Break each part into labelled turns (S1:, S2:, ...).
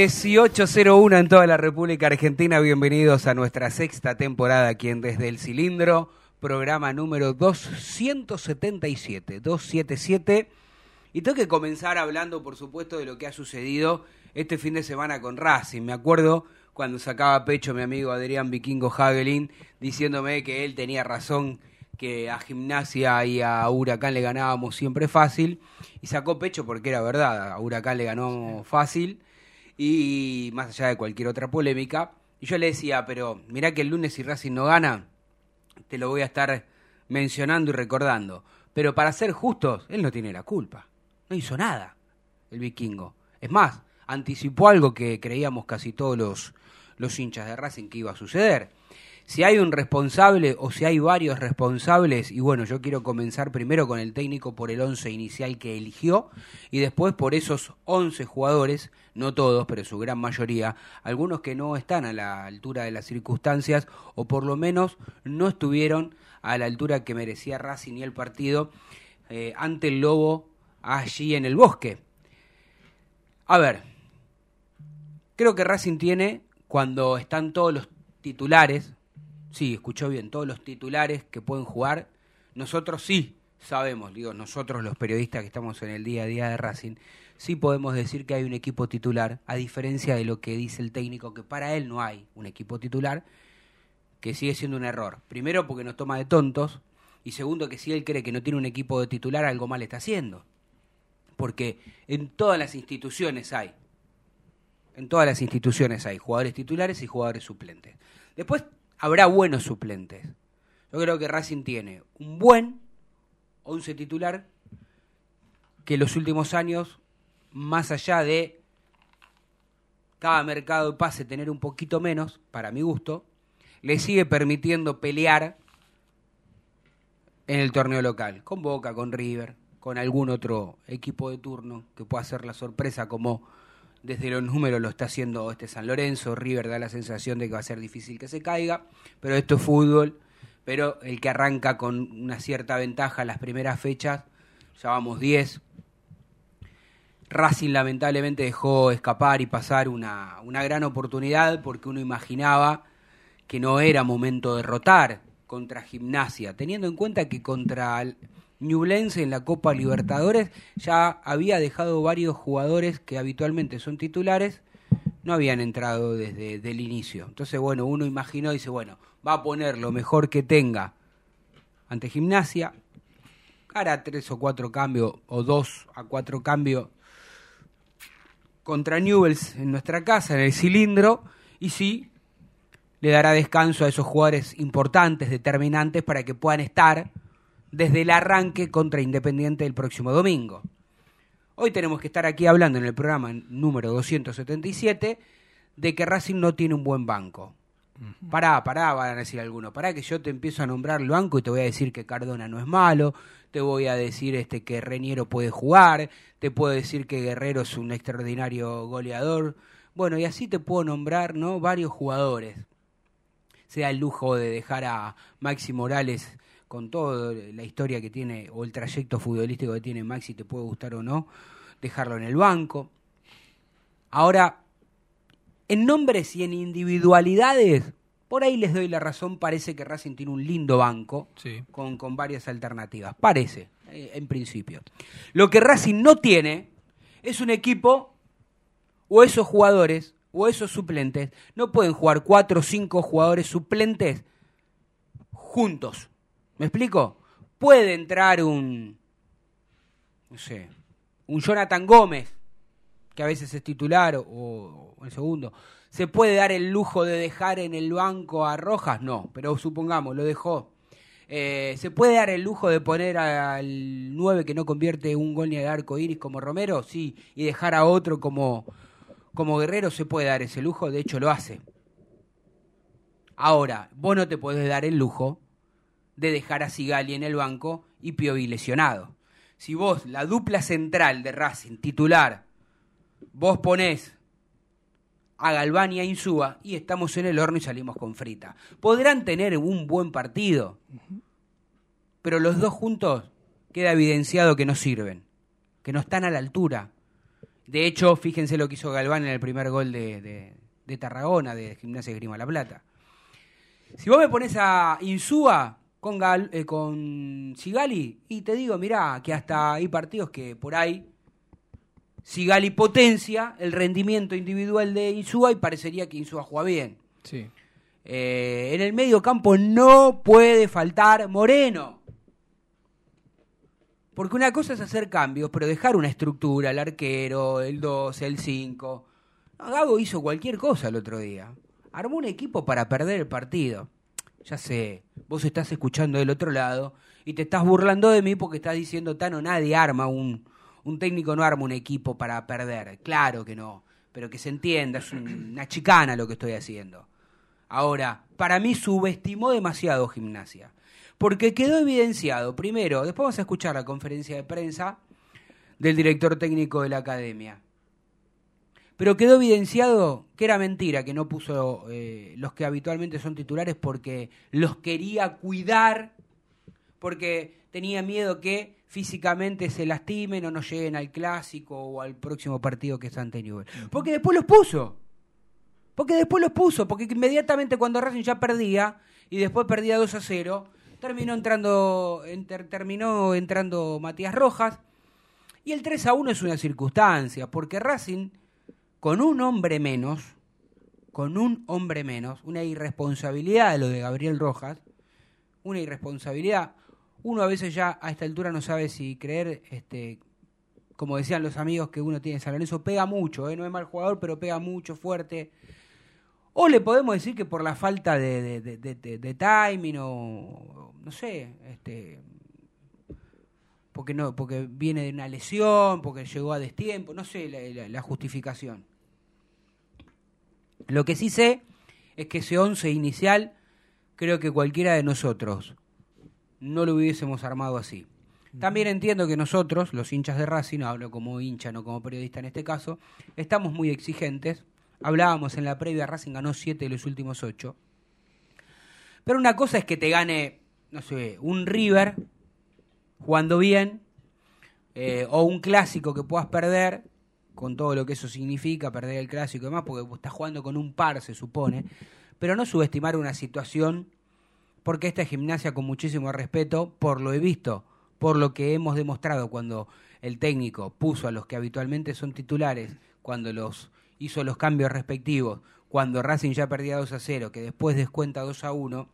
S1: 1801 en toda la República Argentina. Bienvenidos a nuestra sexta temporada aquí en Desde el Cilindro, programa número 277, 277. Y tengo que comenzar hablando, por supuesto, de lo que ha sucedido este fin de semana con Racing. Me acuerdo cuando sacaba pecho mi amigo Adrián Vikingo Hagelin diciéndome que él tenía razón, que a Gimnasia y a Huracán le ganábamos siempre fácil. Y sacó pecho porque era verdad, a Huracán le ganó fácil y más allá de cualquier otra polémica. Y yo le decía, pero mirá que el lunes si Racing no gana, te lo voy a estar mencionando y recordando. Pero para ser justos, él no tiene la culpa. No hizo nada el vikingo. Es más, anticipó algo que creíamos casi todos los, los hinchas de Racing que iba a suceder. Si hay un responsable o si hay varios responsables, y bueno, yo quiero comenzar primero con el técnico por el 11 inicial que eligió y después por esos 11 jugadores, no todos, pero su gran mayoría, algunos que no están a la altura de las circunstancias o por lo menos no estuvieron a la altura que merecía Racing y el partido eh, ante el Lobo allí en el bosque. A ver, creo que Racing tiene, cuando están todos los titulares, sí, escuchó bien, todos los titulares que pueden jugar, nosotros sí sabemos, digo, nosotros los periodistas que estamos en el día a día de Racing, sí podemos decir que hay un equipo titular, a diferencia de lo que dice el técnico, que para él no hay un equipo titular, que sigue siendo un error. Primero porque nos toma de tontos, y segundo que si él cree que no tiene un equipo de titular, algo mal está haciendo. Porque en todas las instituciones hay en todas las instituciones hay jugadores titulares y jugadores suplentes. Después habrá buenos suplentes. Yo creo que Racing tiene un buen 11 titular que los últimos años, más allá de cada mercado de pase tener un poquito menos, para mi gusto, le sigue permitiendo pelear en el torneo local, con Boca, con River, con algún otro equipo de turno que pueda hacer la sorpresa como desde los números lo está haciendo este San Lorenzo, River da la sensación de que va a ser difícil que se caiga, pero esto es fútbol, pero el que arranca con una cierta ventaja las primeras fechas, ya vamos 10. Racing lamentablemente dejó escapar y pasar una, una gran oportunidad porque uno imaginaba que no era momento de rotar contra Gimnasia, teniendo en cuenta que contra Ñublense en la Copa Libertadores ya había dejado varios jugadores que habitualmente son titulares, no habían entrado desde el inicio. Entonces, bueno, uno imaginó y dice, bueno, va a poner lo mejor que tenga ante Gimnasia, hará tres o cuatro cambios, o dos a cuatro cambios contra Newells en nuestra casa, en el cilindro, y sí, le dará descanso a esos jugadores importantes, determinantes, para que puedan estar desde el arranque contra Independiente el próximo domingo. Hoy tenemos que estar aquí hablando en el programa número 277 de que Racing no tiene un buen banco. Pará, pará, van a decir algunos. Pará que yo te empiezo a nombrar el banco y te voy a decir que Cardona no es malo, te voy a decir este que Reñero puede jugar, te puedo decir que Guerrero es un extraordinario goleador. Bueno, y así te puedo nombrar, ¿no? Varios jugadores. Sea el lujo de dejar a Maxi Morales con toda la historia que tiene o el trayecto futbolístico que tiene Maxi, te puede gustar o no, dejarlo en el banco. Ahora, en nombres y en individualidades, por ahí les doy la razón, parece que Racing tiene un lindo banco
S2: Sí.
S1: con, con varias alternativas. Parece, eh, en principio. Lo que Racing no tiene es un equipo o esos jugadores o esos suplentes. No pueden jugar cuatro o cinco jugadores suplentes juntos. ¿Me explico? Puede entrar un no sé, un Jonathan Gómez, que a veces es titular o, o el segundo, ¿se puede dar el lujo de dejar en el banco a Rojas? No, pero supongamos, lo dejó. Eh, ¿Se puede dar el lujo de poner al 9 que no convierte un gol ni al arco iris como Romero? Sí, y dejar a otro como, como Guerrero se puede dar ese lujo, de hecho lo hace. Ahora, vos no te podés dar el lujo de dejar a Sigali en el banco y Piovi lesionado. Si vos, la dupla central de Racing, titular, vos ponés a Galván y a Insúa y estamos en el horno y salimos con frita. Podrán tener un buen partido, pero los dos juntos queda evidenciado que no sirven, que no están a la altura. De hecho, fíjense lo que hizo Galván en el primer gol de, de, Tarragona, de Gimnasia de Grima La Plata. Si vos me pones a Insúa con, Gal, eh, con Sigali, y te digo, mirá, que hasta hay partidos que por ahí Sigali potencia el rendimiento individual de Insúa y parecería que Insúa juega bien.
S2: Sí.
S1: Eh, en el medio campo no puede faltar Moreno. Porque una cosa es hacer cambios, pero dejar una estructura, el arquero, el 12, el 5. No, Gago hizo cualquier cosa el otro día. Armó un equipo para perder el partido. Ya sé, vos estás escuchando del otro lado y te estás burlando de mí porque estás diciendo, Tano, nadie arma un, un técnico no arma un equipo para perder. Claro que no, pero que se entienda, es un- una chicana lo que estoy haciendo. Ahora, para mí subestimó demasiado gimnasia. Porque quedó evidenciado, primero, después vamos a escuchar la conferencia de prensa del director técnico de la academia. Pero quedó evidenciado que era mentira que no puso eh, los que habitualmente son titulares porque los quería cuidar, porque tenía miedo que físicamente se lastimen o no lleguen al clásico o al próximo partido que es ante Newell. Porque después los puso. Porque después los puso, porque inmediatamente cuando Racing ya perdía y después perdía 2 a 0, terminó entrando terminó entrando Matías Rojas y el 3 a 1 es una circunstancia, porque Racing con un hombre menos, con un hombre menos, una irresponsabilidad de lo de Gabriel Rojas, una irresponsabilidad. Uno a veces ya a esta altura no sabe si creer, este, como decían los amigos que uno tiene en San Lorenzo, pega mucho, ¿eh? no es mal jugador, pero pega mucho, fuerte. O le podemos decir que por la falta de, de, timing o no sé, este, porque no, porque viene de una lesión, porque llegó a destiempo, no sé la justificación. Lo que sí sé es que ese once inicial creo que cualquiera de nosotros no lo hubiésemos armado así. También entiendo que nosotros, los hinchas de Racing, hablo como hincha, no como periodista en este caso, estamos muy exigentes. Hablábamos en la previa, Racing ganó siete de los últimos ocho. Pero una cosa es que te gane, no sé, un River jugando bien, eh, o un clásico que puedas perder, con todo lo que eso significa, perder el clásico y demás, porque vos estás jugando con un par, se supone, pero no subestimar una situación, porque esta es gimnasia con muchísimo respeto, por lo he visto, por lo que hemos demostrado cuando el técnico puso a los que habitualmente son titulares, cuando los hizo los cambios respectivos, cuando Racing ya perdía 2 a 0, que después descuenta 2 a 1,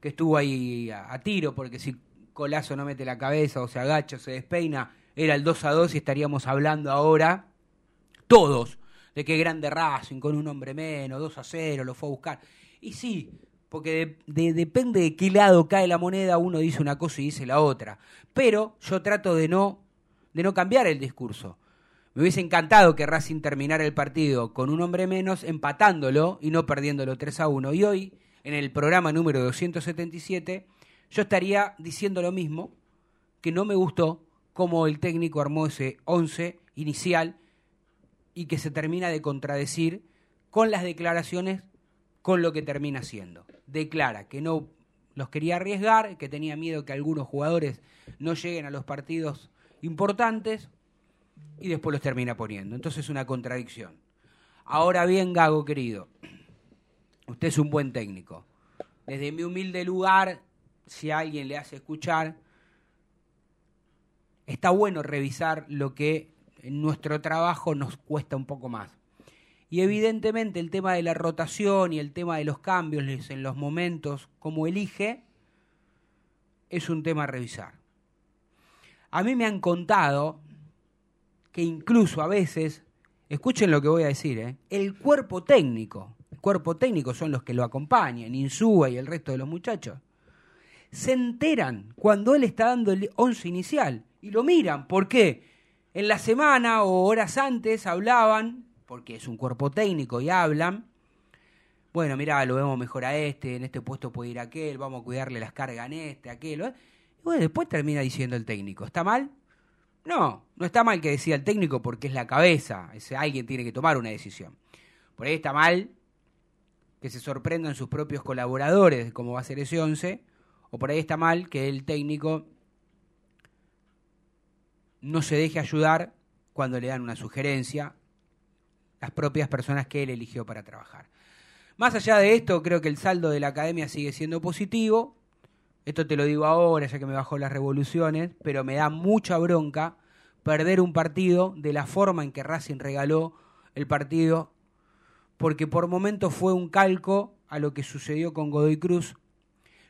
S1: que estuvo ahí a, a tiro, porque si Colazo no mete la cabeza o se agacha o se despeina, era el 2 a 2 y estaríamos hablando ahora todos de qué grande Racing con un hombre menos, 2 a 0, lo fue a buscar. Y sí, porque de- de- depende de qué lado cae la moneda, uno dice una cosa y dice la otra. Pero yo trato de no, de no cambiar el discurso. Me hubiese encantado que Racing terminara el partido con un hombre menos, empatándolo y no perdiéndolo 3 a 1. Y hoy, en el programa número 277, yo estaría diciendo lo mismo, que no me gustó cómo el técnico armó ese 11 inicial y que se termina de contradecir con las declaraciones con lo que termina siendo. Declara que no los quería arriesgar, que tenía miedo que algunos jugadores no lleguen a los partidos importantes y después los termina poniendo. Entonces es una contradicción. Ahora bien, Gago querido, usted es un buen técnico. Desde mi humilde lugar, si alguien le hace escuchar, está bueno revisar lo que en nuestro trabajo nos cuesta un poco más. Y evidentemente el tema de la rotación y el tema de los cambios en los momentos como elige es un tema a revisar. A mí me han contado que incluso a veces, escuchen lo que voy a decir, ¿eh? el cuerpo técnico, el cuerpo técnico son los que lo acompañan, Insúa y el resto de los muchachos, se enteran cuando él está dando el once inicial y lo miran. ¿Por qué? En la semana o horas antes hablaban, porque es un cuerpo técnico y hablan, bueno, mirá, lo vemos mejor a este, en este puesto puede ir aquel, vamos a cuidarle las cargas en este, aquel. ¿eh? Y bueno, después termina diciendo el técnico, ¿está mal? No, no está mal que decía el técnico porque es la cabeza, alguien tiene que tomar una decisión. Por ahí está mal que se sorprendan sus propios colaboradores de cómo va a ser ese 11, o por ahí está mal que el técnico no se deje ayudar cuando le dan una sugerencia las propias personas que él eligió para trabajar. Más allá de esto, creo que el saldo de la academia sigue siendo positivo. Esto te lo digo ahora, ya que me bajó las revoluciones, pero me da mucha bronca perder un partido de la forma en que Racing regaló el partido, porque por momentos fue un calco a lo que sucedió con Godoy Cruz.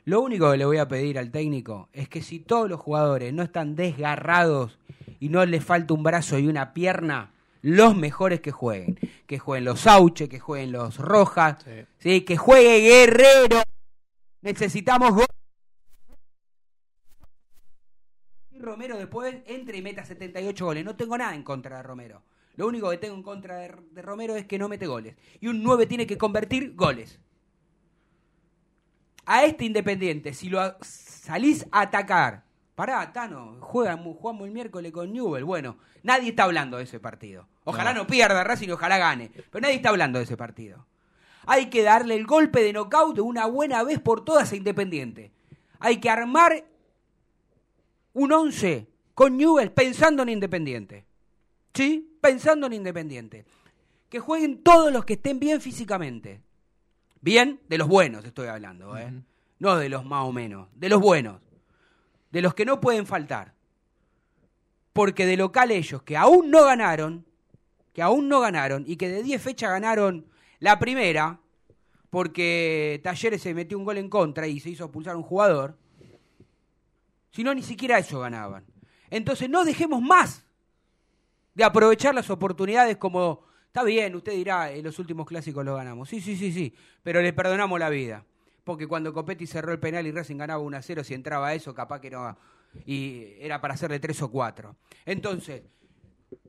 S1: Lo único que le voy a pedir al técnico es que si todos los jugadores no están desgarrados y no les falta un brazo y una pierna, los mejores que jueguen. Que jueguen los Sauche, que jueguen los Rojas, sí. que juegue Guerrero. Necesitamos gol. Y Romero después entre y meta 78 goles. No tengo nada en contra de Romero. Lo único que tengo en contra de, de Romero es que no mete goles. Y un 9 tiene que convertir goles. A este Independiente, si lo salís a atacar Pará, Tano, juega, jugamos el miércoles con Newell. Bueno, nadie está hablando de ese partido. Ojalá no, pierda Racing, ojalá gane. Pero nadie está hablando de ese partido. Hay que darle el golpe de nocaut de una buena vez por todas a Independiente. Hay que armar un 11 con Newell pensando en Independiente. ¿Sí? Pensando en Independiente. Que jueguen todos los que estén bien físicamente. Bien, de los buenos estoy hablando, ¿eh? No de los más o menos, de los buenos de los que no pueden faltar. Porque de local ellos, que aún no ganaron, que aún no ganaron y que de 10 fechas ganaron la primera, porque Talleres se metió un gol en contra y se hizo expulsar un jugador, si no, ni siquiera eso ganaban. Entonces no dejemos más de aprovechar las oportunidades como, está bien, usted dirá, en los últimos clásicos lo ganamos. Sí, sí, sí, sí, pero le perdonamos la vida porque cuando Copetti cerró el penal y Racing ganaba 1 a 0, si entraba eso, capaz que no. Y era para hacerle 3 o 4. Entonces,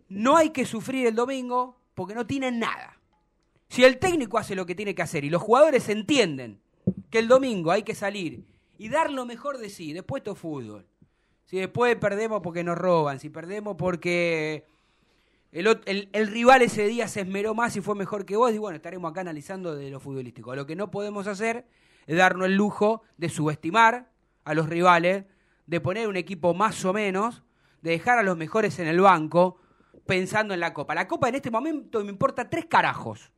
S1: no hay que sufrir el domingo porque no tienen nada. Si el técnico hace lo que tiene que hacer y los jugadores entienden que el domingo hay que salir y dar lo mejor de sí, después todo fútbol. Si después perdemos porque nos roban, si perdemos porque el, rival ese día se esmeró más y fue mejor que vos, y bueno, estaremos acá analizando de lo futbolístico. Lo que no podemos hacer darnos el lujo de subestimar a los rivales, de poner un equipo más o menos, de dejar a los mejores en el banco, pensando en la Copa. La Copa en este momento me importa tres carajos.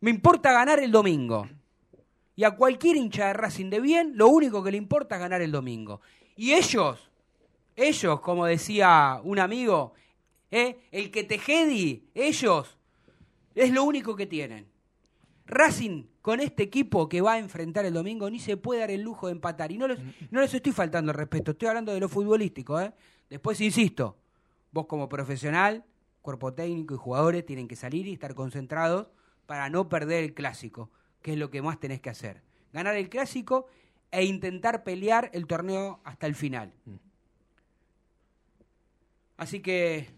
S1: Me importa ganar el domingo. Y a cualquier hincha de Racing de bien, lo único que le importa es ganar el domingo. Y ellos, ellos, como decía un amigo, ¿eh? el que te jedi, ellos, es lo único que tienen. Racing con este equipo que va a enfrentar el domingo ni se puede dar el lujo de empatar. Y no les, no les estoy faltando el respeto, estoy hablando de lo futbolístico. ¿eh? Después, insisto, vos como profesional, cuerpo técnico y jugadores tienen que salir y estar concentrados para no perder el clásico, que es lo que más tenés que hacer. Ganar el clásico e intentar pelear el torneo hasta el final. Así que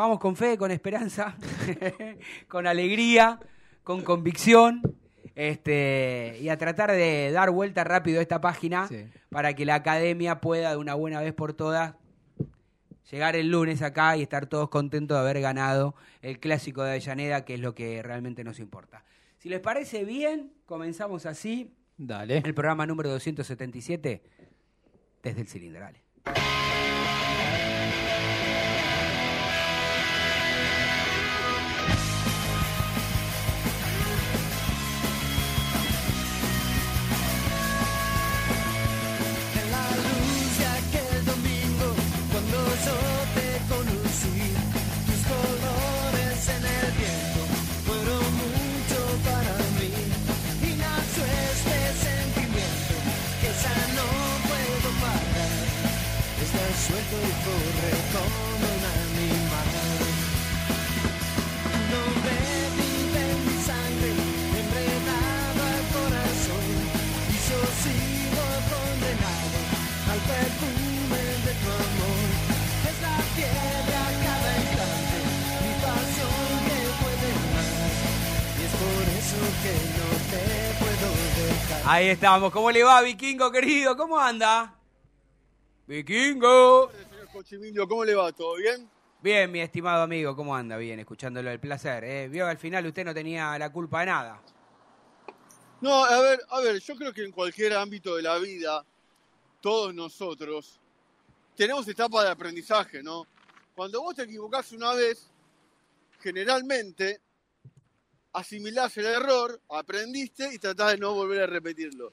S1: vamos con fe, con esperanza, con alegría con convicción este, y a tratar de dar vuelta rápido a esta página para que la academia pueda de una buena vez por todas llegar el lunes acá y estar todos contentos de haber ganado el clásico de Avellaneda, que es lo que realmente nos importa. Si les parece bien, comenzamos así.
S2: Dale.
S1: El programa número 277 desde el cilindral.
S3: Suelto y corre como un animal. No mi sangre, enredado al corazón, y yo sigo condenado al perfume de tu amor. Es la fiebre a cada instante, mi pasión que puede más, y es por eso que no te puedo dejar.
S1: Ahí estamos. ¿Cómo le va, Vikingo querido? ¿Cómo anda? Vikingo.
S2: Cochimilio, ¿cómo le va? ¿Todo bien?
S1: Bien, mi estimado amigo, ¿cómo anda? Bien, escuchándolo, el placer. ¿eh? Vio que al final usted no tenía la culpa de nada.
S2: No, a ver, a ver, yo creo que en cualquier ámbito de la vida, todos nosotros tenemos etapa de aprendizaje, ¿no? Cuando vos te equivocás una vez, generalmente asimilás el error, aprendiste y tratás de no volver a repetirlo.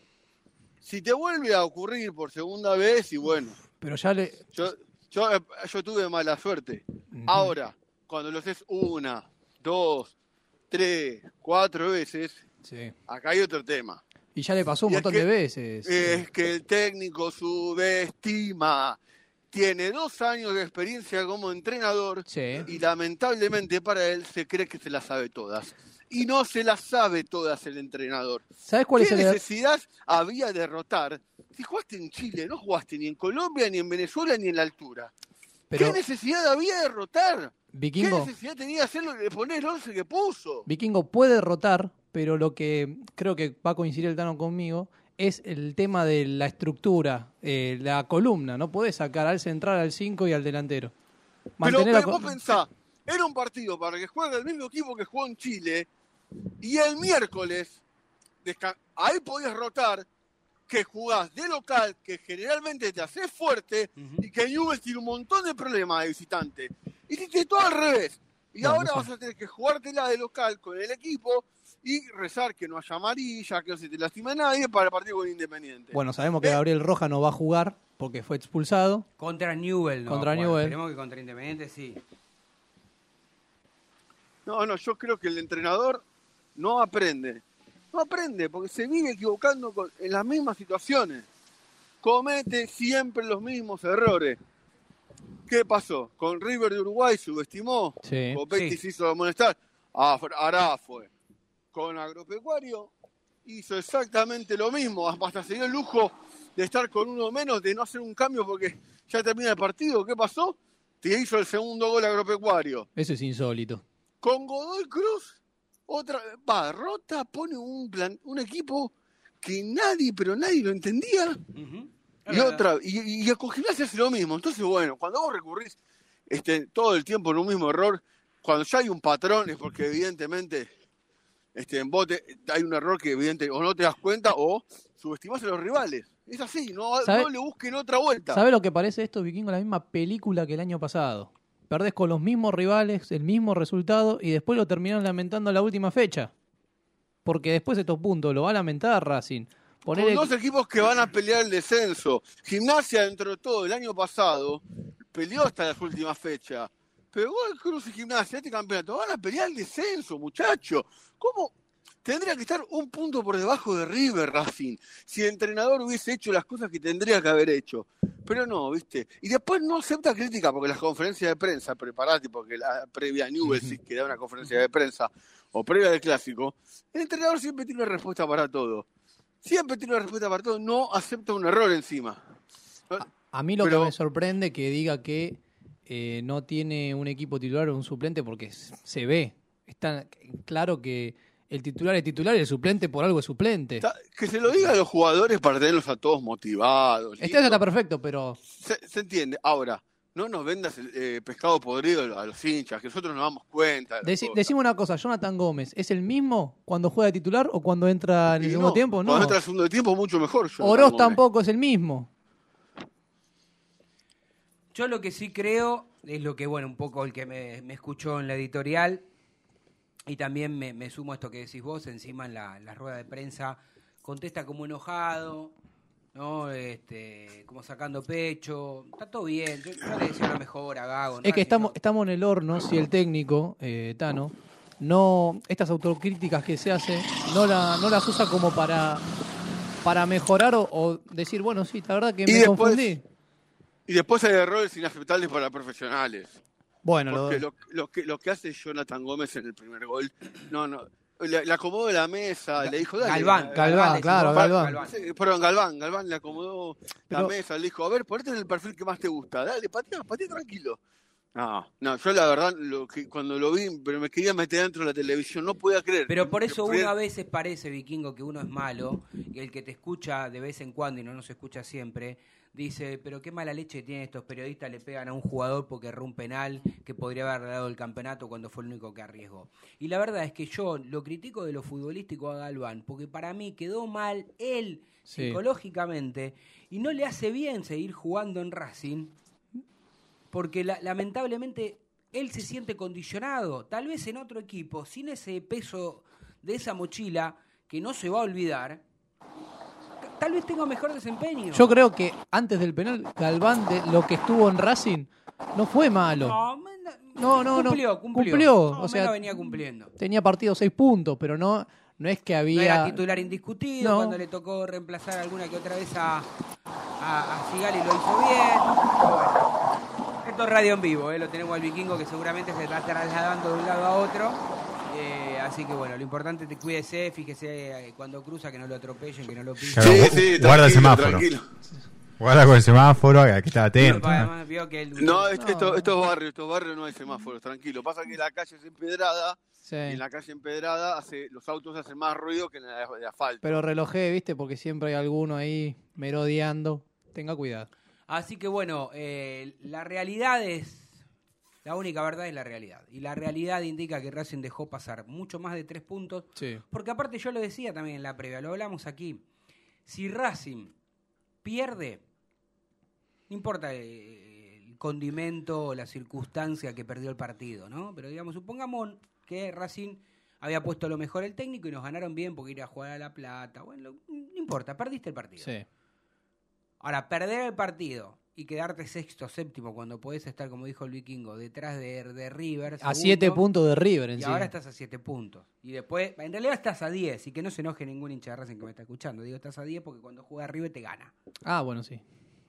S2: Si te vuelve a ocurrir por segunda vez, y bueno,
S4: Pero ya le.
S2: yo, yo, eh, yo tuve mala suerte. Ahora, cuando lo haces una, dos, tres, cuatro veces,
S4: Sí.
S2: acá hay otro tema.
S4: Y ya le pasó un
S2: Y es
S4: montón
S2: que-
S4: de veces.
S2: Es que el técnico subestima. Tiene dos años de experiencia como entrenador
S4: Sí.
S2: y lamentablemente para él se cree que se las sabe todas. Y no se las sabe todas el entrenador.
S4: ¿Sabes cuál
S2: ¿Qué
S4: es el
S2: necesidad había de rotar? Si jugaste en Chile, no jugaste ni en Colombia, ni en Venezuela, ni en la altura.
S4: Pero,
S2: ¿Qué necesidad había de rotar? ¿Qué necesidad tenía de hacerlo de poner el 11 que puso?
S4: Vikingo puede rotar, pero lo que creo que va a coincidir el Tano conmigo es el tema de la estructura, eh, la columna. No podés sacar al central, al 5 y al delantero.
S2: Pero,
S4: Mantener la
S2: pero
S4: co-
S2: vos pensá, era un partido para que juegue el mismo equipo que jugó en Chile y el miércoles ahí podías rotar que jugás de local, que generalmente te haces fuerte y que Newell's tiene un montón de problemas de visitante. Hiciste todo al revés. Y ahora vas a tener que jugártela de local con el equipo y rezar que no haya amarilla, que no se te lastime nadie para el partido con Independiente.
S4: Bueno, sabemos que
S2: Eh.
S4: Gabriel Roja no va a jugar porque fue expulsado.
S1: Contra Newell, ¿no?
S4: Contra
S1: Bueno,
S4: Newell.
S1: Esperemos que contra Independiente sí.
S2: No, no, yo creo que el entrenador no aprende. No aprende porque se vive equivocando con- en las mismas situaciones. Comete siempre los mismos errores. ¿Qué pasó? Con River de Uruguay subestimó.
S4: Sí.
S2: Copetti
S1: Sí.
S2: se hizo amonestar. Ah, Ará fue. Con Agropecuario hizo exactamente lo mismo. Hasta se dio el lujo de estar con uno menos, de no hacer un cambio porque ya termina el partido. ¿Qué pasó? Te hizo el segundo gol Agropecuario.
S4: Eso es insólito.
S2: Con Godoy Cruz, otra va, Rota pone un plan, un equipo que nadie, pero nadie lo entendía. Y
S1: verdad.
S2: otra, y, y con Gimnasia hace lo mismo. Entonces, bueno, cuando vos recurrís este, todo el tiempo en un mismo error, cuando ya hay un patrón, es porque evidentemente este, en vos te- hay un error que evidentemente o no te das cuenta o subestimás a los rivales. Es así, no,
S4: ¿Sabe-
S2: no le busquen otra vuelta.
S4: ¿Sabe lo que parece esto, Vikingo? La misma película que el año pasado. Perdés con los mismos rivales, el mismo resultado y después lo terminaron lamentando a la última fecha. Porque después de estos puntos lo va a lamentar Racing.
S2: Con dos equipos que van a pelear el descenso. Gimnasia, dentro de todo, el año pasado, peleó hasta las últimas fechas. Pero Godoy Cruz y Gimnasia, este campeonato, van a pelear el descenso, muchacho. ¿Cómo? Tendría que estar un punto por debajo de River Racing. Si el entrenador hubiese hecho las cosas que tendría que haber hecho. Pero no, ¿viste? Y después no acepta crítica porque las conferencias de prensa, preparate porque la previa a Newell sí que da una conferencia de prensa o previa del clásico, el entrenador siempre tiene una respuesta para todo. Siempre tiene una respuesta para todo, no acepta un error encima.
S4: A mí lo
S2: Pero-
S4: que me sorprende que diga que eh, no tiene un equipo titular o un suplente porque se ve. Está claro que el titular es titular y el suplente por algo es suplente.
S2: Está- Que se lo diga a los jugadores para tenerlos a todos motivados.
S4: Este está perfecto, pero
S2: se, se entiende. Ahora, no nos vendas el eh, pescado podrido a los hinchas, que nosotros nos damos cuenta. de
S4: deci- decime una cosa, Jonathan Gómez, ¿es el mismo cuando juega de titular o cuando entra en el
S2: Y
S4: segundo
S2: no,
S4: tiempo? No.
S2: Cuando entra el segundo tiempo, mucho mejor. yo
S4: Oroz
S2: Gómez.
S4: tampoco es el mismo.
S1: Yo lo que sí creo es lo que, bueno, un poco el que me, me escuchó en la editorial y también me, me sumo a esto que decís vos, encima en la, la rueda de prensa, contesta como enojado, ¿no? Este, como sacando pecho, está todo bien, yo, yo le deseo lo mejor a Gago. ¿no?
S4: Es que estamos, estamos en el horno si el técnico, eh, Tano, no estas autocríticas que se hace, no, la, no las usa como para, para mejorar o, o decir, bueno, sí, la verdad que
S2: Y
S4: me
S2: después-
S4: confundí.
S2: Y después hay errores inaceptables para profesionales.
S4: Bueno, lo,
S2: Porque lo, lo que, lo que hace Jonathan Gómez en el primer gol, no, no, le, le acomodó la mesa, le dijo, dale.
S1: Galván,
S2: eh,
S4: Galván,
S1: decimos.
S4: claro, Galván.
S1: Galván.
S2: Perdón, Galván, Galván le acomodó la
S4: Pero-
S2: mesa, le dijo, a ver, ponete en el perfil que más te gusta, dale, patea, patea tranquilo. No, no, yo la verdad, lo que, cuando lo vi, pero me quería meter dentro de la televisión, no podía creer.
S1: Pero por eso uno a veces parece, vikingo, que uno es malo y el que te escucha de vez en cuando y no nos escucha siempre, dice, pero qué mala leche tienen estos periodistas, le pegan a un jugador porque erró un penal que podría haber dado el campeonato cuando fue el único que arriesgó. Y la verdad es que yo lo critico de lo futbolístico a Galván, porque para mí quedó mal él
S4: Sí.
S1: psicológicamente y no le hace bien seguir jugando en Racing porque la- lamentablemente él se siente condicionado, tal vez en otro equipo, sin ese peso de esa mochila que no se va a olvidar, tal vez tenga mejor desempeño.
S4: yo creo que antes del penal, Galván, de lo que estuvo en Racing, no fue malo.
S1: no,
S4: No, no, no.
S1: cumplió, cumplió. No,
S4: o sea,
S1: venía cumpliendo.
S4: Tenía partido seis puntos, pero no, no es que
S1: No
S4: había.
S1: era titular indiscutido,
S4: No.
S1: cuando le tocó reemplazar alguna que otra vez a, a, a Sigali lo hizo bien. Bueno, esto es radio en vivo, ¿eh? lo tenemos al vikingo que seguramente se está trasladando de un lado a otro. Así que bueno, lo importante es que cuídese, fíjese eh, cuando cruza que no lo atropellen, que no lo pisen.
S5: Claro,
S2: Sí, sí,
S5: guarda el semáforo.
S2: tranquilo.
S5: Guarda con el semáforo, hay que estar atento.
S1: Además, vio que el-
S2: No, es-
S4: No.
S2: esto- estos barrios, estos barrios no hay semáforos, tranquilo. Pasa que la calle es empedrada,
S4: Sí.
S2: y en la calle empedrada hace, los autos hacen más ruido que en la de asfalto.
S4: Pero relojé, viste, porque siempre hay alguno ahí merodeando. Tenga cuidado.
S1: Así que bueno, eh, la realidad es. La única verdad es la realidad. Y la realidad indica que Racing dejó pasar mucho más de tres puntos.
S4: Sí.
S1: Porque aparte yo lo decía también en la previa, lo hablamos aquí. Si Racing pierde, no importa eh, el condimento o la circunstancia que perdió el partido, ¿no? Pero digamos, supongamos que Racing había puesto lo mejor el técnico y nos ganaron bien porque ir a jugar a La Plata. Bueno, no importa, perdiste el partido.
S4: Sí.
S1: Ahora, perder el partido y quedarte sexto, séptimo, cuando podés estar, como dijo el vikingo, detrás de, de River.
S4: A siete puntos de River en
S1: Y
S4: sí.
S1: ahora estás a siete puntos. Y después, en realidad estás a 10, y que no se enoje ningún hincha de Racing que me está escuchando. Digo, estás a 10 porque cuando juega River te gana.
S4: Ah, bueno, sí.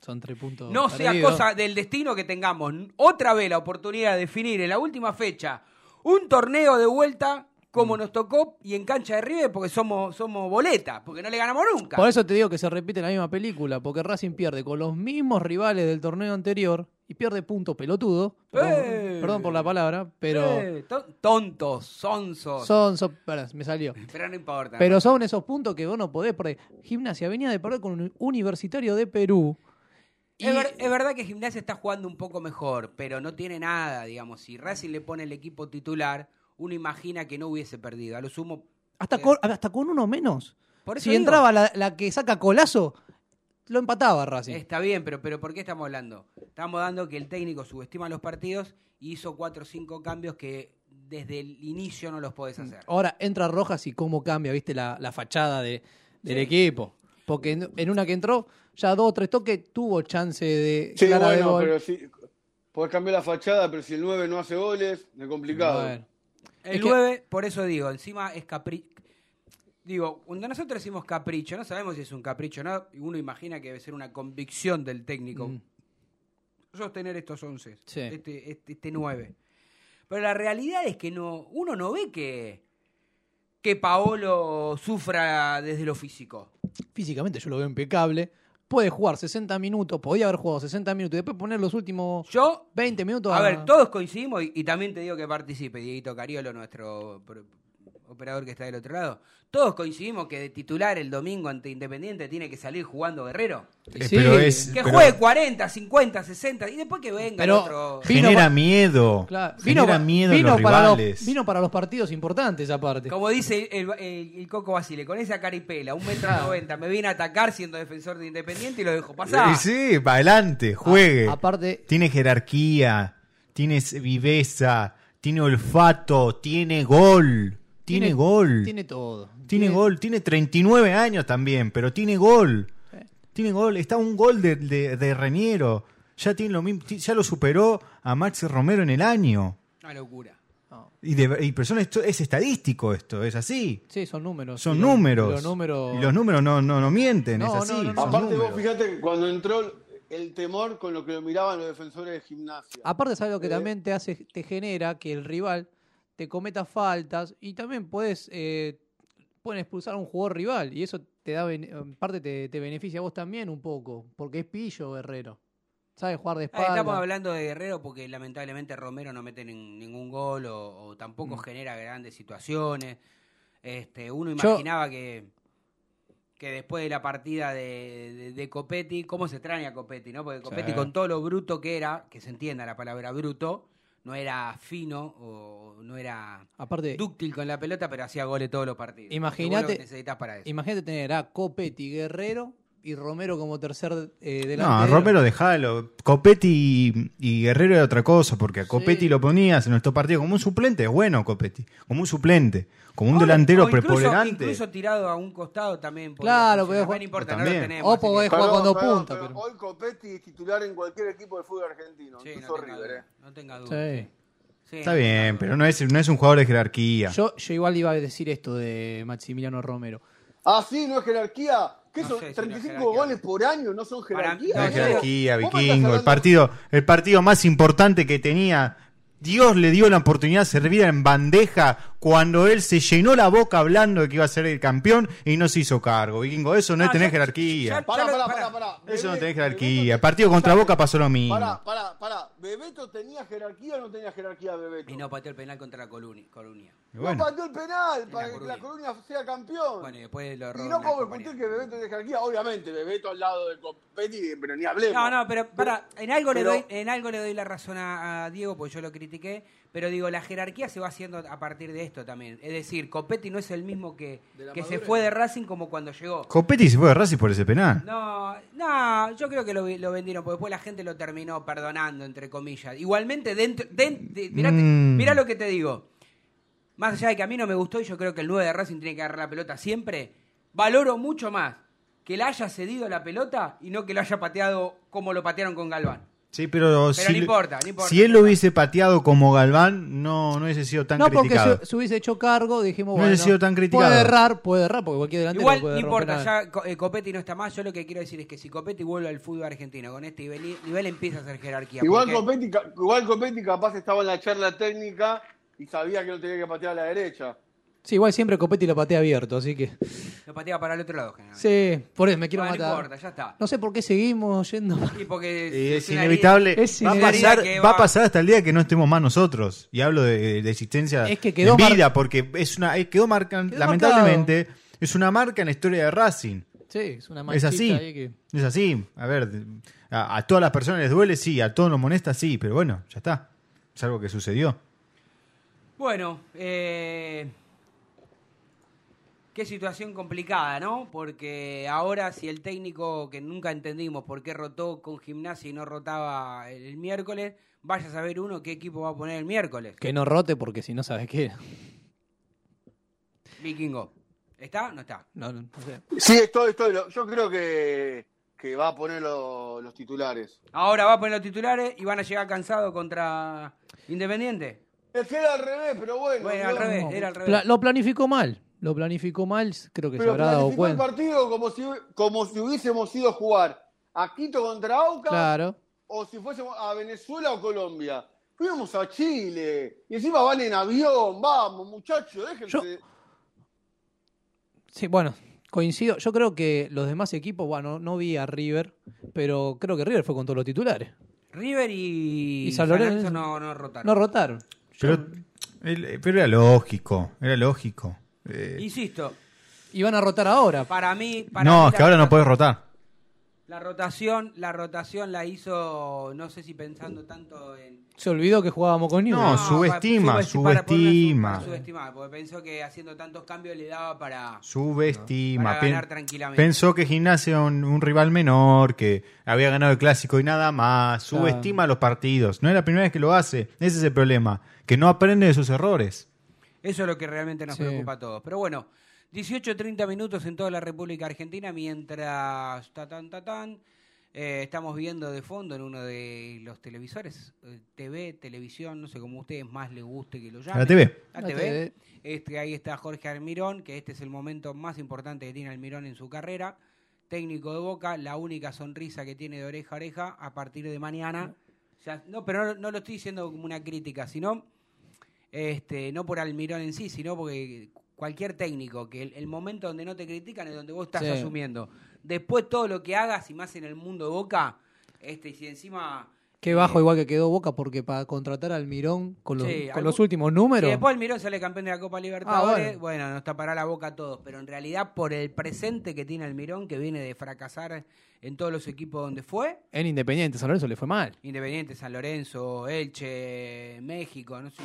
S4: Son tres puntos.
S1: No sea cosa del destino que tengamos otra vez la oportunidad de definir en la última fecha un torneo de vuelta como
S4: Mm.
S1: nos tocó y en cancha de River porque somos, somos boleta, porque no le ganamos nunca.
S4: Por eso te digo que se repite la misma película, porque Racing pierde con los mismos rivales del torneo anterior y pierde puntos pelotudo. Perdón,
S1: ¡Eh!
S4: perdón por la palabra, pero
S1: Eh, to- tontos, sonsos.
S4: son, son- pará, me salió.
S1: Pero no importa.
S4: Pero son esos puntos que vos no podés perder. Gimnasia venía de perder con un universitario de Perú.
S1: Es, ver- es verdad que Gimnasia está jugando un poco mejor, pero no tiene nada, digamos. Si Racing le pone el equipo titular, uno imagina que no hubiese perdido. A lo sumo.
S4: Hasta,
S1: eh,
S4: con, hasta con uno menos.
S1: por eso
S4: Si
S1: digo,
S4: entraba la, la que saca colazo, lo empataba Racing.
S1: Está bien, pero, pero ¿por qué estamos hablando? Estamos dando que el técnico subestima los partidos y hizo cuatro o cinco cambios que desde el inicio no los podés hacer.
S4: Ahora entra Rojas y cómo cambia, viste, la, la fachada de, del
S1: Sí.
S4: equipo. Porque en, en una que entró, ya dos o tres toques, tuvo chance de
S2: Sí,
S4: de
S2: bueno,
S4: gol.
S2: pero sí, podés cambiar la fachada, pero si el 9 no hace goles, es complicado.
S4: Bueno.
S1: El
S4: Es que-
S1: 9, por eso digo, encima es capricho. Digo, cuando nosotros decimos capricho, no sabemos si es un capricho o no, y uno imagina que debe ser una convicción del técnico.
S4: Mm.
S1: Sostener estos 11,
S4: Sí.
S1: este, este, este 9. Pero la realidad es que no, uno no ve que, que Paolo sufra desde lo físico.
S4: Físicamente yo lo veo impecable. Puede jugar 60 minutos, podía haber jugado 60 minutos y después poner los últimos
S1: Yo
S4: 20 minutos
S1: A ver, todos coincidimos y, y también te digo que participe, Dieguito Cariolo, nuestro operador que está del otro lado. Todos coincidimos que de titular el domingo ante Independiente tiene que salir jugando Guerrero.
S5: Eh,
S4: Sí.
S5: pero es,
S1: Que
S5: pero
S1: juegue 40, 50, 60 y después que venga el otro.
S4: Vino
S5: genera miedo.
S4: Claro,
S5: Genera miedo
S4: vino
S5: los
S4: para
S5: rivales.
S4: vino para los partidos importantes aparte.
S1: Como dice el, el- el Coco Basile, con esa caripela, un metro noventa, me viene a atacar siendo defensor de Independiente y lo dejo pasar.
S5: Sí, para adelante, juegue.
S4: A- aparte,
S5: Tiene jerarquía, tiene viveza, tiene olfato, tiene gol. Tiene, gol.
S4: Tiene todo.
S5: Tiene gol, tiene 39 años también, pero tiene gol. Tiene gol, está un gol de, de, de Reñero. Ya tiene lo mismo, ya lo superó a Maxi Romero en el año.
S1: Una locura.
S4: No.
S5: Y, de, y persona, esto es estadístico esto, es así.
S4: Sí, son números.
S5: Son números.
S4: Los números.
S5: Y los números no, no, no mienten,
S4: No,
S5: es así.
S4: no, no, no.
S5: son
S2: Aparte, vos fíjate que cuando entró el temor con lo que lo miraban los defensores de gimnasia.
S4: Aparte, ¿sabes lo que
S2: Eh.
S4: también te hace, te genera que el rival te cometa faltas y también puedes, eh, pueden expulsar a un jugador rival y eso te da, en parte te, te beneficia a vos también un poco, porque es pillo Guerrero. Sabe jugar de
S1: Ah,
S4: espalda.
S1: estamos hablando de Guerrero porque lamentablemente Romero no mete nin- ningún gol o, o tampoco
S4: Mm.
S1: genera grandes situaciones. Este, uno
S4: Yo-
S1: imaginaba que, que después de la partida de, de, de Copetti, ¿cómo se extraña a Copetti? ¿no? Porque Copetti
S5: Sí.
S1: con todo lo bruto que era, que se entienda la palabra bruto, no era fino o no era
S4: Aparte,
S1: dúctil con la pelota, pero hacía goles todos los partidos.
S4: Imagínate-
S1: necesitas para eso.
S4: imagínate tener a Copetti, Guerrero y Romero como tercer eh,
S5: No,
S4: delantero.
S5: Romero dejalo. Copetti y, y Guerrero era otra cosa, porque a Copetti
S4: Sí.
S5: lo ponías en nuestro partido como un suplente, es bueno Copetti, como un suplente, como un
S1: O-
S5: delantero
S1: o
S5: preponderante.
S1: Incluso tirado a un costado también.
S4: Claro, pero-
S1: no importa, no lo
S5: también.
S1: tenemos.
S4: O con dos
S2: Perdón,
S4: puntas,
S2: pero
S4: pero-
S2: Hoy Copetti es titular en cualquier equipo de fútbol argentino,
S1: Sí, no
S2: incluso
S1: tenga
S2: River.
S1: duda,
S2: eh.
S1: no tenga duda.
S4: Sí.
S1: sí. Sí,
S5: Está
S1: no
S5: bien, pero no es, no es un jugador de jerarquía.
S4: Yo, yo igual iba a decir esto de Maximiliano Romero.
S2: Ah, sí, no es jerarquía. ¿Qué
S1: No
S2: son?
S1: sé si no es
S2: 35
S1: jerarquía.
S2: goles por año no son
S1: Para-
S2: jerarquía.
S5: No
S1: no,
S5: jerarquía, vikingo. El partido, el partido más importante que tenía. Dios le dio la oportunidad servida en bandeja cuando él se llenó la boca hablando de que iba a ser el campeón y no se hizo cargo. Vikingo, eso no es
S1: Ah,
S5: tener
S1: ya-
S5: jerarquía.
S1: ya-
S2: Pará, pará,
S1: pará.
S2: pará, pará.
S5: Eso no tenés
S2: Bebeto-
S5: jerarquía. El partido contra Boca pasó lo mismo.
S2: Pará, pará, pará. ¿Bebeto tenía jerarquía o no tenía jerarquía Bebeto?
S1: Y no pateó el penal contra la Colunia.
S5: Y
S2: No pateó el penal
S1: En
S2: para
S1: la
S2: que la Coruña sea campeón.
S1: Bueno, y después lo
S2: y
S1: erró
S2: no puedo discutir que Bebeto tiene jerarquía. Obviamente, Bebeto al lado de Copetti, pero ni hablemos.
S1: No, no, pero para, en algo
S2: pero-
S1: le doy, en algo le doy la razón a, a Diego, porque yo lo critiqué, pero digo, la jerarquía se va haciendo a partir de esto también. Es decir, Copetti no es el mismo que, que se fue de Racing como cuando llegó.
S5: Copetti se fue de Racing por ese penal.
S1: No, no, yo creo que lo, lo vendieron, porque después la gente lo terminó perdonando, entre comillas. Igualmente, dentro, den- de- mirá,
S5: Mm.
S1: mirá lo que te digo. Más allá de que a mí no me gustó, y yo creo que el 9 de Racing tiene que agarrar la pelota siempre, valoro mucho más que le haya cedido la pelota y no que lo haya pateado como lo patearon con Galván.
S5: Sí, pero,
S1: Pero
S5: si,
S1: no importa, no importa.
S5: si él lo hubiese pateado como Galván, no, no hubiese sido tan
S4: no, porque
S5: criticado.
S4: se, se hubiese hecho cargo, dijimos,
S5: No
S4: bueno,
S5: hubiese sido tan criticado.
S4: puede errar, puede errar, porque cualquier delantero
S1: Igual
S4: puede
S1: no importa, ya eh, Copetti no está más. Yo lo que quiero decir es que si Copetti vuelve al fútbol argentino con este nivel, nivel empieza a hacer jerarquía.
S2: Igual
S1: porque-
S2: Copetti, igual Copetti capaz estaba en la charla técnica y sabía que no tenía que patear a la derecha.
S4: Sí, igual siempre Copetti lo patea abierto, así que...
S1: Lo pateaba para el otro lado, generalmente.
S4: Sí, por eso me quiero
S1: Bueno, no
S4: matar.
S1: importa, ya está.
S4: No sé por qué seguimos yendo...
S1: Y porque
S5: Y es, inevitable.
S4: es
S5: va, a pasar, va a pasar hasta el día que no estemos más nosotros. Y hablo de, de existencia
S4: Es que quedó
S5: en vida,
S4: mar-
S5: porque es una, eh, quedó marca,
S4: Quedó
S5: lamentablemente, es una marca en la historia de Racing.
S4: Sí, es una
S5: Es
S4: manchita
S5: así.
S4: ahí que...
S5: Es así. A ver, a, a todas las personas les duele, sí, a todos nos molesta, sí, pero bueno, ya está. Es algo que sucedió.
S1: Bueno, eh, qué situación complicada, ¿no? Porque ahora si el técnico que nunca entendimos por qué rotó con gimnasia y no rotaba el, miércoles, vaya a saber uno qué equipo va a poner el miércoles.
S4: Que no rote porque si no sabes qué.
S1: Vikingo. ¿Está? No está.
S4: No, no, no sé.
S2: Sí, estoy, estoy. Yo creo que, que va a poner lo- los titulares.
S1: Ahora va a poner los titulares y van a llegar cansados contra Independiente.
S2: Es que era al revés, pero bueno.
S1: Bueno, al revés, era al revés.
S4: Pla- lo planificó mal. Lo planificó mal, creo que se
S2: Pero
S4: habrá dado
S2: planificó el
S4: cuenta.
S2: partido como si, como si hubiésemos ido a jugar a Quito contra Aucas
S4: Claro.
S2: o si fuésemos a Venezuela o Colombia. Fuimos a Chile y encima van en avión. Vamos, muchachos, déjense.
S4: Yo- Sí, bueno, coincido. Yo creo que los demás equipos, bueno, no vi a River, pero creo que River fue con todos los titulares.
S1: River y,
S4: Y San Lorenzo.
S1: No, no rotaron.
S4: No rotaron.
S5: Pero, el- pero era lógico, era lógico. Eh,
S1: Insisto,
S4: Y van a rotar ahora.
S1: para mí... Para
S5: no,
S1: mí
S5: es que ahora no puedes rotar.
S1: La rotación, la rotación la hizo, no sé si pensando tanto en...
S4: Se olvidó que jugábamos con Newell's.
S5: No,
S1: para-
S5: subestima,
S1: para- para
S5: subestima.
S1: para subestimar, porque pensó que haciendo tantos cambios le daba para...
S5: Subestima.
S1: Para
S5: Pen-
S1: ganar tranquilamente.
S5: Pensó que Gimnasia era un, un rival menor, que había ganado el clásico y nada más.
S4: Claro.
S5: Subestima los partidos. No es la primera vez que lo hace. Ese es el problema. Que no aprende de sus errores.
S1: Eso es lo que realmente nos
S4: Sí.
S1: preocupa a todos. Pero bueno, 18-30 minutos en toda la República Argentina mientras tatán, tatán, eh, estamos viendo de fondo en uno de los televisores, eh, TV, televisión, no sé cómo a ustedes más les guste que lo llamen.
S5: La TV.
S1: La
S4: La
S1: TV.
S4: TV.
S1: Este, ahí está Jorge Almirón, que este es el momento más importante que tiene Almirón en su carrera. técnico de Boca, la única sonrisa que tiene de oreja a oreja a partir de mañana. Ya, no, pero no, no lo estoy diciendo como una crítica, sino este, no por Almirón en sí, sino porque cualquier técnico, que el, el momento donde no te critican es donde vos estás
S4: Sí.
S1: asumiendo. Después todo lo que hagas, y más en el mundo de Boca, este, y si encima...
S4: Qué bajo igual que quedó Boca porque para contratar al Mirón con los,
S1: Sí,
S4: con
S1: algún-
S4: los últimos
S1: Si
S4: números.
S1: después Almirón sale campeón de la Copa Libertadores,
S4: Ah, bueno.
S1: bueno. nos tapará la boca a todos, pero en realidad por el presente que tiene Almirón, que viene de fracasar en todos los equipos donde fue,
S4: En Independiente, San Lorenzo le fue mal.
S1: Independiente, San Lorenzo, Elche, México, no sé.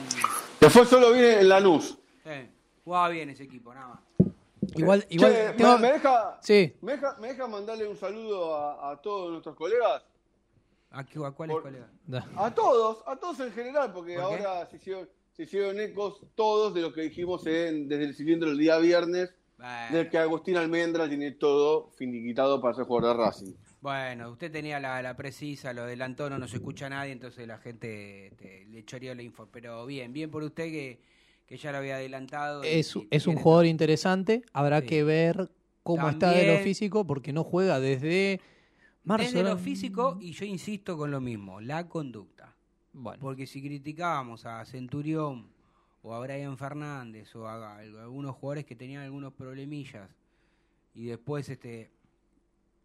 S2: Después solo viene en Lanús.
S1: Eh, jugaba bien ese equipo, nada más.
S4: Igual, igual.
S2: Che, ¿me-
S4: tengo-
S2: ¿me, deja,
S4: Sí.
S2: me, deja, me deja mandarle un saludo a, a todos nuestros colegas?
S1: ¿A, qué- a cuáles
S2: Por-. A todos, a todos en general, porque ahora se hicieron, se hicieron ecos todos de lo que dijimos en- desde el siguiente el día viernes,
S1: Bueno,
S2: de que Agustín Almendra tiene todo finiquitado para ser jugador de Racing.
S1: bueno, usted tenía la, la precisa, lo adelantó, no nos escucha nadie, entonces la gente le choreó la info. Pero bien, bien por usted que, que ya lo había adelantado. y-
S4: Es,
S1: y
S4: es un jugador interesante. Habrá
S1: Sí.
S4: que ver cómo está de lo físico porque no juega desde marzo.
S1: Desde lo físico, y yo insisto con lo mismo, la conducta.
S4: Bueno,
S1: Porque si criticábamos a Centurión o a Brian Fernández o a, a algunos jugadores que tenían algunos problemillas y después este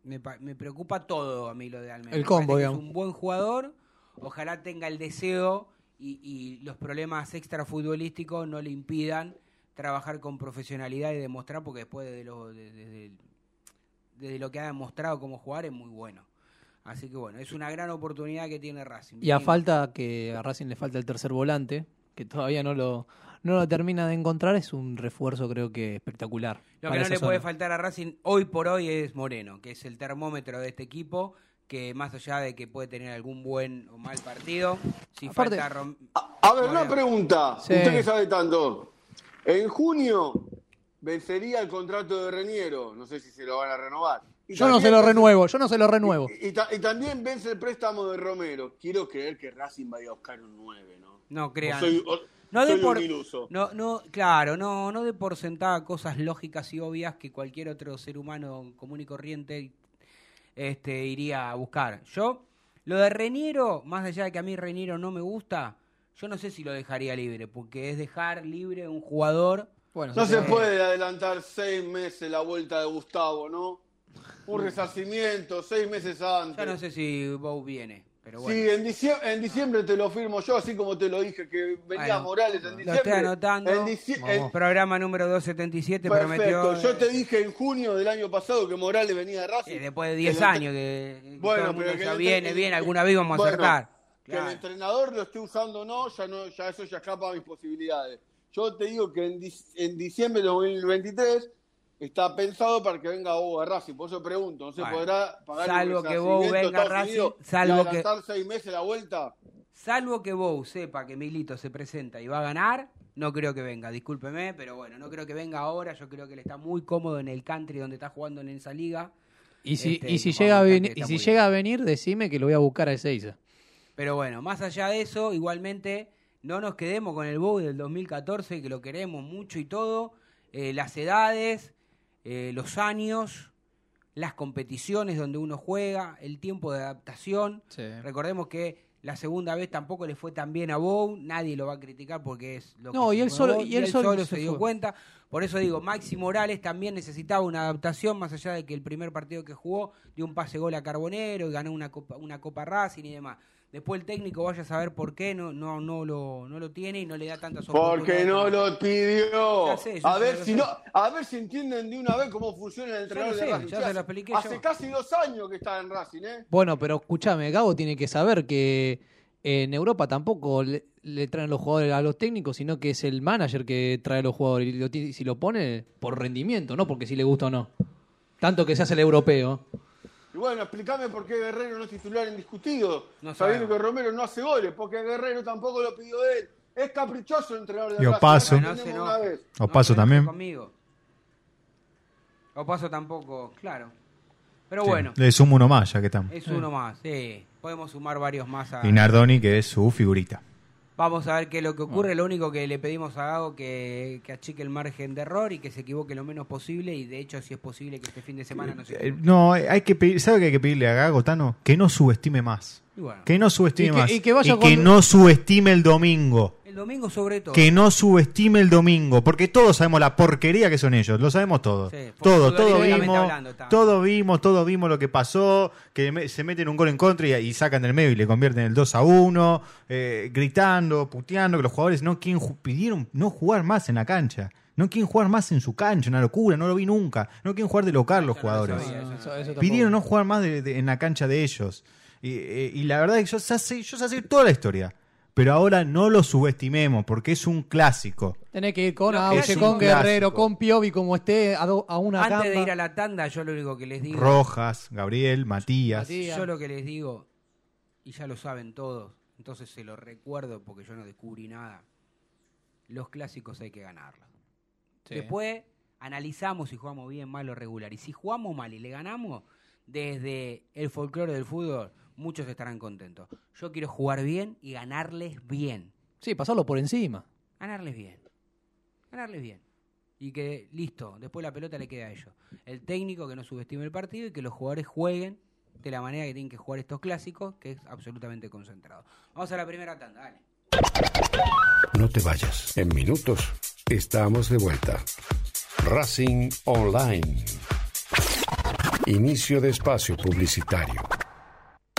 S1: me, me preocupa todo a mí lo de Almeida.
S4: El combo, digamos.
S1: Es un buen jugador, ojalá tenga el deseo y, y los problemas extrafutbolísticos no le impidan trabajar con profesionalidad y demostrar porque después de lo, de- desde, desde lo que ha demostrado como jugar es muy bueno. Así que bueno, es una gran oportunidad que tiene Racing.
S4: y a falta que a Racing le falta el tercer volante, que todavía no lo, no lo termina de encontrar, es un refuerzo creo que espectacular.
S1: Lo que no le puede faltar a Racing hoy por hoy es Moreno, que es el termómetro de este equipo, que más allá de que puede tener algún buen o mal partido, si
S4: Aparte-
S1: falta
S2: A, a ver, una pregunta.
S4: Sí.
S2: Usted que sabe tanto. En junio vencería el contrato de Reñero. No sé si se lo van a renovar. Y
S4: Yo no
S2: también
S4: se lo
S2: vence-
S4: renuevo, yo no se lo renuevo.
S2: Y, y ta- y también vence el préstamo de Romero. Quiero creer que Racing vaya a buscar un 9, ¿no?
S1: No
S2: O
S1: crean.
S2: soy, o-
S1: No de por-
S2: un iluso.
S1: No, no, claro, no, no de por sentada cosas lógicas y obvias que cualquier otro ser humano común y corriente este, iría a buscar. Yo, lo de Reñero, más allá de que a mí Reñero no me gusta, yo no sé si lo dejaría libre, porque es dejar libre un jugador.
S4: Bueno,
S2: No se puede adelantar seis meses la vuelta de Gustavo, ¿no? Un resarcimiento, seis meses antes.
S1: Yo no sé si Bow viene, pero bueno.
S2: Sí, en diciembre, en diciembre te lo firmo yo, así como te lo dije, que venía
S1: Bueno,
S2: Morales en
S1: Lo
S2: diciembre.
S1: estoy anotando.
S2: En.
S1: Programa número 277
S2: Perfecto.
S1: prometió.
S2: Yo te dije en junio del año pasado que Morales venía de Racing.
S1: eh, después de
S2: Que
S1: 10
S2: el entre-
S1: años que, que
S2: Bueno,
S1: todo el mundo ya viene, viene, alguna vez vamos a
S2: Bueno,
S1: acertar.
S2: Que
S1: Claro.
S2: el entrenador lo esté usando o no, ya no, ya eso ya escapa a mis posibilidades. Yo te digo que en, en diciembre de 2023 está pensado para que venga Bobo a Racing. Por eso pregunto, ¿no se
S1: Bueno,
S2: podrá pagar
S1: salvo
S2: el
S1: que Bobo venga a Racing,
S2: y
S1: salvo que-
S2: seis meses la vuelta?
S1: Salvo que Bow sepa que Milito se presenta y va a ganar, no creo que venga, discúlpeme, pero bueno, no creo que venga ahora, yo creo que él está muy cómodo en el country donde está jugando en esa liga,
S4: Y si,
S1: Este,
S4: y si, llega, a venir, y si llega a venir, decime que lo voy a buscar a Ezeiza.
S1: pero bueno, más allá de eso, igualmente no nos quedemos con el Bow del 2014, que lo queremos mucho y todo, eh, las edades, eh, los años, las competiciones donde uno juega, el tiempo de adaptación, Recordemos que la segunda vez tampoco le fue tan bien a Bow, nadie lo va a criticar porque es lo
S4: No,
S1: que
S4: y él solo-
S1: Bow,
S4: y él solo
S1: se,
S4: se
S1: dio
S4: fue.
S1: cuenta. Por eso digo, Maxi Morales también necesitaba una adaptación, más allá de que el primer partido que jugó dio un pase gol a Carbonero y ganó una copa, una copa Racing y demás. Después el técnico vaya a saber por qué no, no, no, lo, no lo tiene y no le da tantas
S2: Porque no lo pidió.
S1: Ya sé, yo
S2: a ver si no, a ver si entienden de una vez cómo funciona el entrenador de Racing.
S1: ya
S2: Sí,
S1: se
S2: hace-
S1: lo expliqué
S2: Hace
S1: yo.
S2: casi dos años que está en Racing, ¿eh?
S4: Bueno, pero escúchame, Gabo tiene que saber que en Europa tampoco le, le traen los jugadores a los técnicos, sino que es el manager que trae a los jugadores. Y lo si lo pone por rendimiento, no porque si le gusta o no. Tanto que se hace el europeo.
S2: Y bueno, explícame por qué Guerrero no es titular indiscutido.
S1: No
S2: sabiendo
S1: sabemos.
S2: que Romero no hace goles, porque Guerrero tampoco lo pidió él. Es caprichoso el entrenador de
S5: Y. Opaso.
S1: No enoje.
S2: una vez.
S5: O Paso
S1: se enoje
S5: también.
S1: Conmigo. O paso tampoco, claro. Pero
S5: Sí,
S1: bueno,
S5: Le sumo uno más, ya que estamos.
S1: es uno más, sí. Podemos sumar varios más a...
S5: Y Nardoni, que es su figurita.
S1: Vamos a ver qué es lo que ocurre. Lo único que le pedimos a Gago que, que achique el margen de error y que se equivoque lo menos posible. Y de hecho, si es posible que este fin de semana no se
S5: Eh, No, hay que pedir, ¿sabe qué hay que pedirle a Gago, Tano? Que no subestime más.
S1: Bueno,
S5: Que no subestime
S4: Y que-
S5: más.
S4: y que vaya
S5: y que
S4: con-
S5: no subestime el domingo.
S1: el domingo sobre todo.
S5: Que no subestime el domingo, porque todos sabemos la porquería que son ellos, lo sabemos todos.
S1: Sí,
S5: todos, todos
S1: futbolísticamente
S5: vimos,
S1: hablando,
S5: todos vimos, todos vimos lo que pasó, que se meten un gol en contra y, y sacan del medio y le convierten el 2 a 1, eh, gritando, puteando, que los jugadores no quieren, pidieron no jugar más en la cancha. No quieren jugar más en su cancha, una locura, no lo vi nunca. No quieren jugar de local los
S1: Eso no lo
S5: jugadores. Pidieron no jugar más de- de- en la cancha de ellos. Y, eh, y la verdad es que yo ya sé, yo ya sé toda la historia. Pero ahora no lo subestimemos porque es un clásico.
S4: Tenés que ir con
S1: que
S4: Auche, con Guerrero,
S5: clásico.
S4: con Piovi, como esté a, do- a una
S1: Antes de ir a la tanda, yo lo único que les digo.
S5: Rojas, Gabriel, Matías.
S4: Matías.
S1: Yo lo que les digo, y ya lo saben todos, entonces se lo recuerdo porque yo no descubrí nada. Los clásicos hay que ganarlos.
S4: Sí.
S1: Después analizamos si jugamos bien, mal o regular. Y si jugamos mal y le ganamos, desde el folclore del fútbol, muchos estarán contentos. Yo quiero jugar bien y ganarles bien.
S4: Sí, pasarlo por encima.
S1: Ganarles bien. Ganarles bien. Y que, listo, después la pelota le queda a ellos. El técnico que no subestime el partido y que los jugadores jueguen de la manera que tienen que jugar estos clásicos, que es absolutamente concentrado. Vamos a la primera tanda, dale.
S6: No te vayas. En minutos estamos de vuelta. Racing Online. Inicio de espacio publicitario.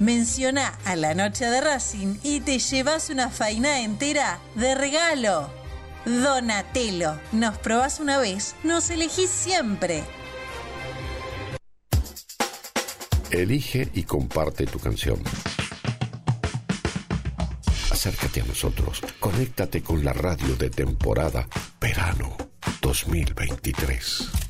S7: menciona a la noche de Racing y te llevas una faina entera de regalo. Donatello, nos probás una vez, nos elegís siempre.
S6: Elige y comparte tu canción. Acércate a nosotros. Conéctate con la radio de temporada Verano 2023.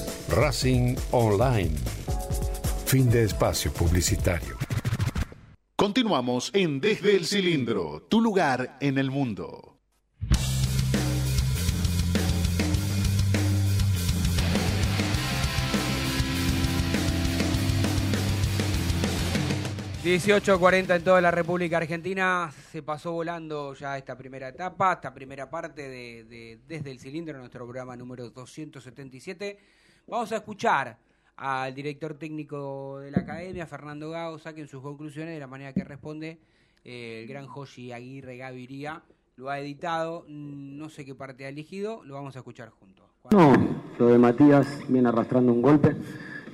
S6: Racing Online. Fin de espacio publicitario.
S8: Continuamos en Desde el Cilindro, tu lugar en el mundo.
S1: ...18.40 en toda la República Argentina... ...se pasó volando ya esta primera etapa... ...esta primera parte de, de Desde el Cilindro... ...nuestro programa número 277... ...vamos a escuchar al director técnico de la academia, Fernando Gao, saquen sus conclusiones de la manera que responde eh, el gran Joshi Aguirre Gaviria. Lo ha editado, no sé qué parte ha elegido, lo vamos a escuchar juntos.
S9: No, lo de Matías viene arrastrando un golpe.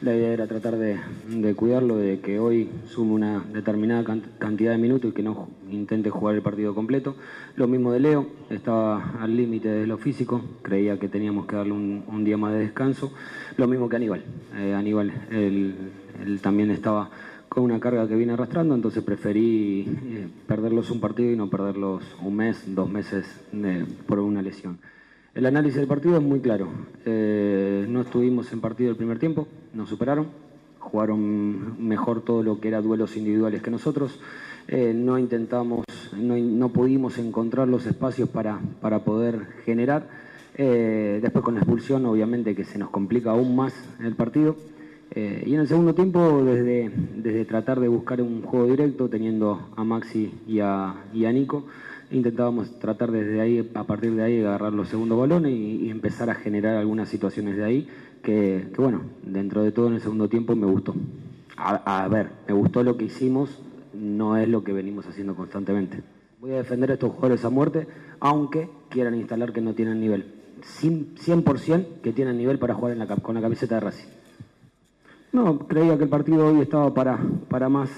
S9: La idea era tratar de, cuidarlo, de que hoy sume una determinada can- cantidad de minutos y que no intente jugar el partido completo. Lo mismo de Leo, estaba al límite de lo físico, creía que teníamos que darle un, día más de descanso. Lo mismo que Aníbal. Eh, Aníbal, también estaba con una carga que viene arrastrando, entonces preferí eh, perderlos un partido y no perderlos un mes, dos meses por una lesión. El análisis del partido es muy claro. Eh, no estuvimos en partido el primer tiempo, nos superaron, jugaron mejor todo lo que era duelos individuales que nosotros. Eh, no intentamos, no, no pudimos encontrar los espacios para, para poder generar. Eh, después con la expulsión, obviamente que se nos complica aún más el partido. Y en el segundo tiempo, desde, desde tratar de buscar un juego directo, teniendo a Maxi y a, y a Nico, intentábamos tratar desde ahí, a partir de ahí, agarrar los segundos balones y, empezar a generar algunas situaciones de ahí que, bueno, dentro de todo en el segundo tiempo me gustó. A, ver, me gustó lo que hicimos, no es lo que venimos haciendo constantemente. Voy a defender a estos jugadores a muerte, aunque quieran instalar que no tienen nivel. Cien- 100% que tienen nivel para jugar con la camiseta de Racing. No, creía que el partido hoy estaba para, para más,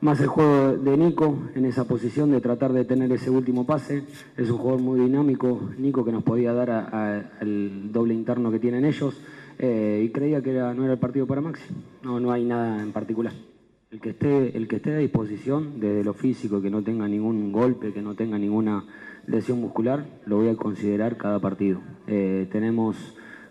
S9: más el juego de Nico en esa posición de tratar de tener ese último pase. Es un jugador muy dinámico, Nico, que nos podía dar a- al doble interno que tienen ellos. eh, y creía que era, no era el partido para Maxi. No, no hay nada en particular. El que esté, el que esté a disposición desde lo físico, que no tenga ningún golpe, que no tenga ninguna lesión muscular, lo voy a considerar cada partido. Eh, tenemos,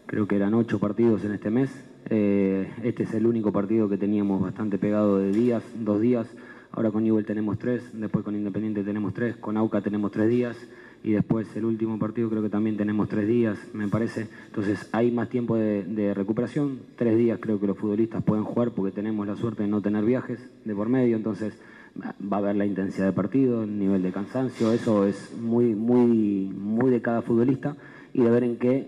S9: creo que eran ocho partidos en este mes. Eh, este es el único partido que teníamos bastante pegado de días, dos días. Ahora con Newell tenemos tres, después con Independiente tenemos tres, con AUCA tenemos tres días y después el último partido creo que también tenemos tres días, me parece. Entonces hay más tiempo de, recuperación. Tres días creo que los futbolistas pueden jugar porque tenemos la suerte de no tener viajes de por medio, entonces va a haber la intensidad de partido, el nivel de cansancio, eso es muy, muy, muy de cada futbolista y de ver en qué,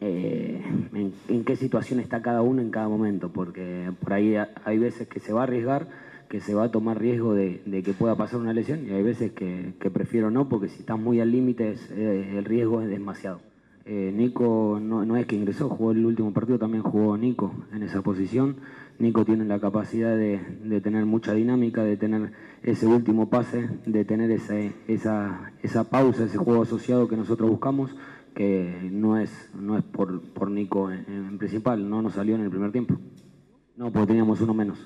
S9: eh, en, en qué situación está cada uno en cada momento, porque por ahí ha- hay veces que se va a arriesgar, que se va a tomar riesgo de, de que pueda pasar una lesión y hay veces que, que prefiero no, porque si estás muy al límite eh, el riesgo es demasiado. Eh, Nico no, no es que ingresó, jugó el último partido, también jugó Nico en esa posición. Nico tiene la capacidad de, de tener mucha dinámica, de tener ese último pase, de tener esa, esa pausa, ese juego asociado que nosotros buscamos, que no es, no es por, por Nico en, principal, no nos salió en el primer tiempo. No, porque teníamos uno menos.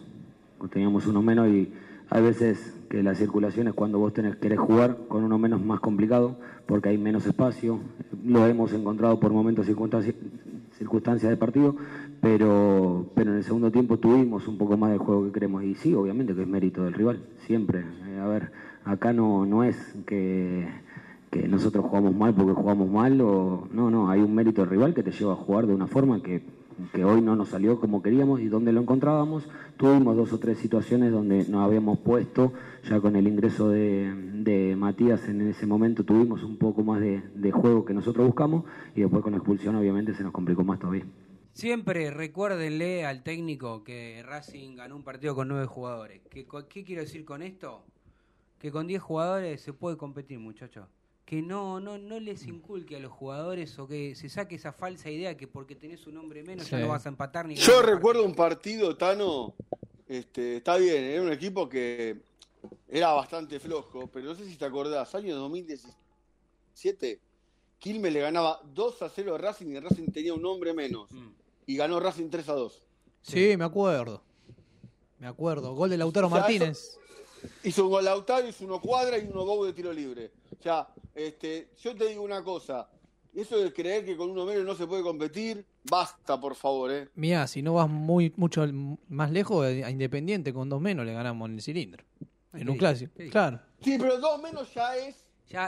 S9: Teníamos uno menos y hay veces que la circulación es cuando vos tenés, querés jugar con uno menos más complicado, porque hay menos espacio. Lo hemos encontrado por momentos circunstancias, circunstancias de partido, pero, pero en el segundo tiempo tuvimos un poco más del juego que queremos. Y sí, obviamente que es mérito del rival, siempre. A ver, acá no, no es que, que nosotros jugamos mal porque jugamos mal, o no, no, hay un mérito del rival que te lleva a jugar de una forma que que hoy no nos salió como queríamos y donde lo encontrábamos. Tuvimos dos o tres situaciones donde nos habíamos puesto, ya con el ingreso de, de Matías en ese momento tuvimos un poco más de, juego que nosotros buscamos y después con la expulsión obviamente se nos complicó más todavía.
S1: Siempre recuérdenle al técnico que Racing ganó un partido con nueve jugadores. ¿Qué, qué quiero decir con esto? Que con 10 jugadores se puede competir, muchachos. Que no, no, no les inculque a los jugadores o que se saque esa falsa idea que porque tenés un hombre menos ya no vas a empatar ni
S2: Yo recuerdo un partido, Tano, este, está bien, era un equipo que era bastante flojo, pero no sé si te acordás, año 2017, Quilmes le ganaba 2 a 0 a Racing y Racing tenía un hombre menos.
S1: Mm.
S2: Y ganó Racing 3 a 2.
S4: Sí, me acuerdo. Me acuerdo. Gol de Lautaro
S2: O sea,
S4: Martínez.
S2: Hizo un gol Lautaro, hizo uno cuadra y uno gol de tiro libre. O sea, este, yo te digo una cosa, eso de creer que con uno menos no se puede competir, basta, por favor, ¿eh?
S4: Mira, si no vas muy mucho más lejos, a Independiente con dos menos le ganamos en el cilindro. En un clásico.
S1: sí.
S4: Claro.
S2: Sí, pero dos menos ya es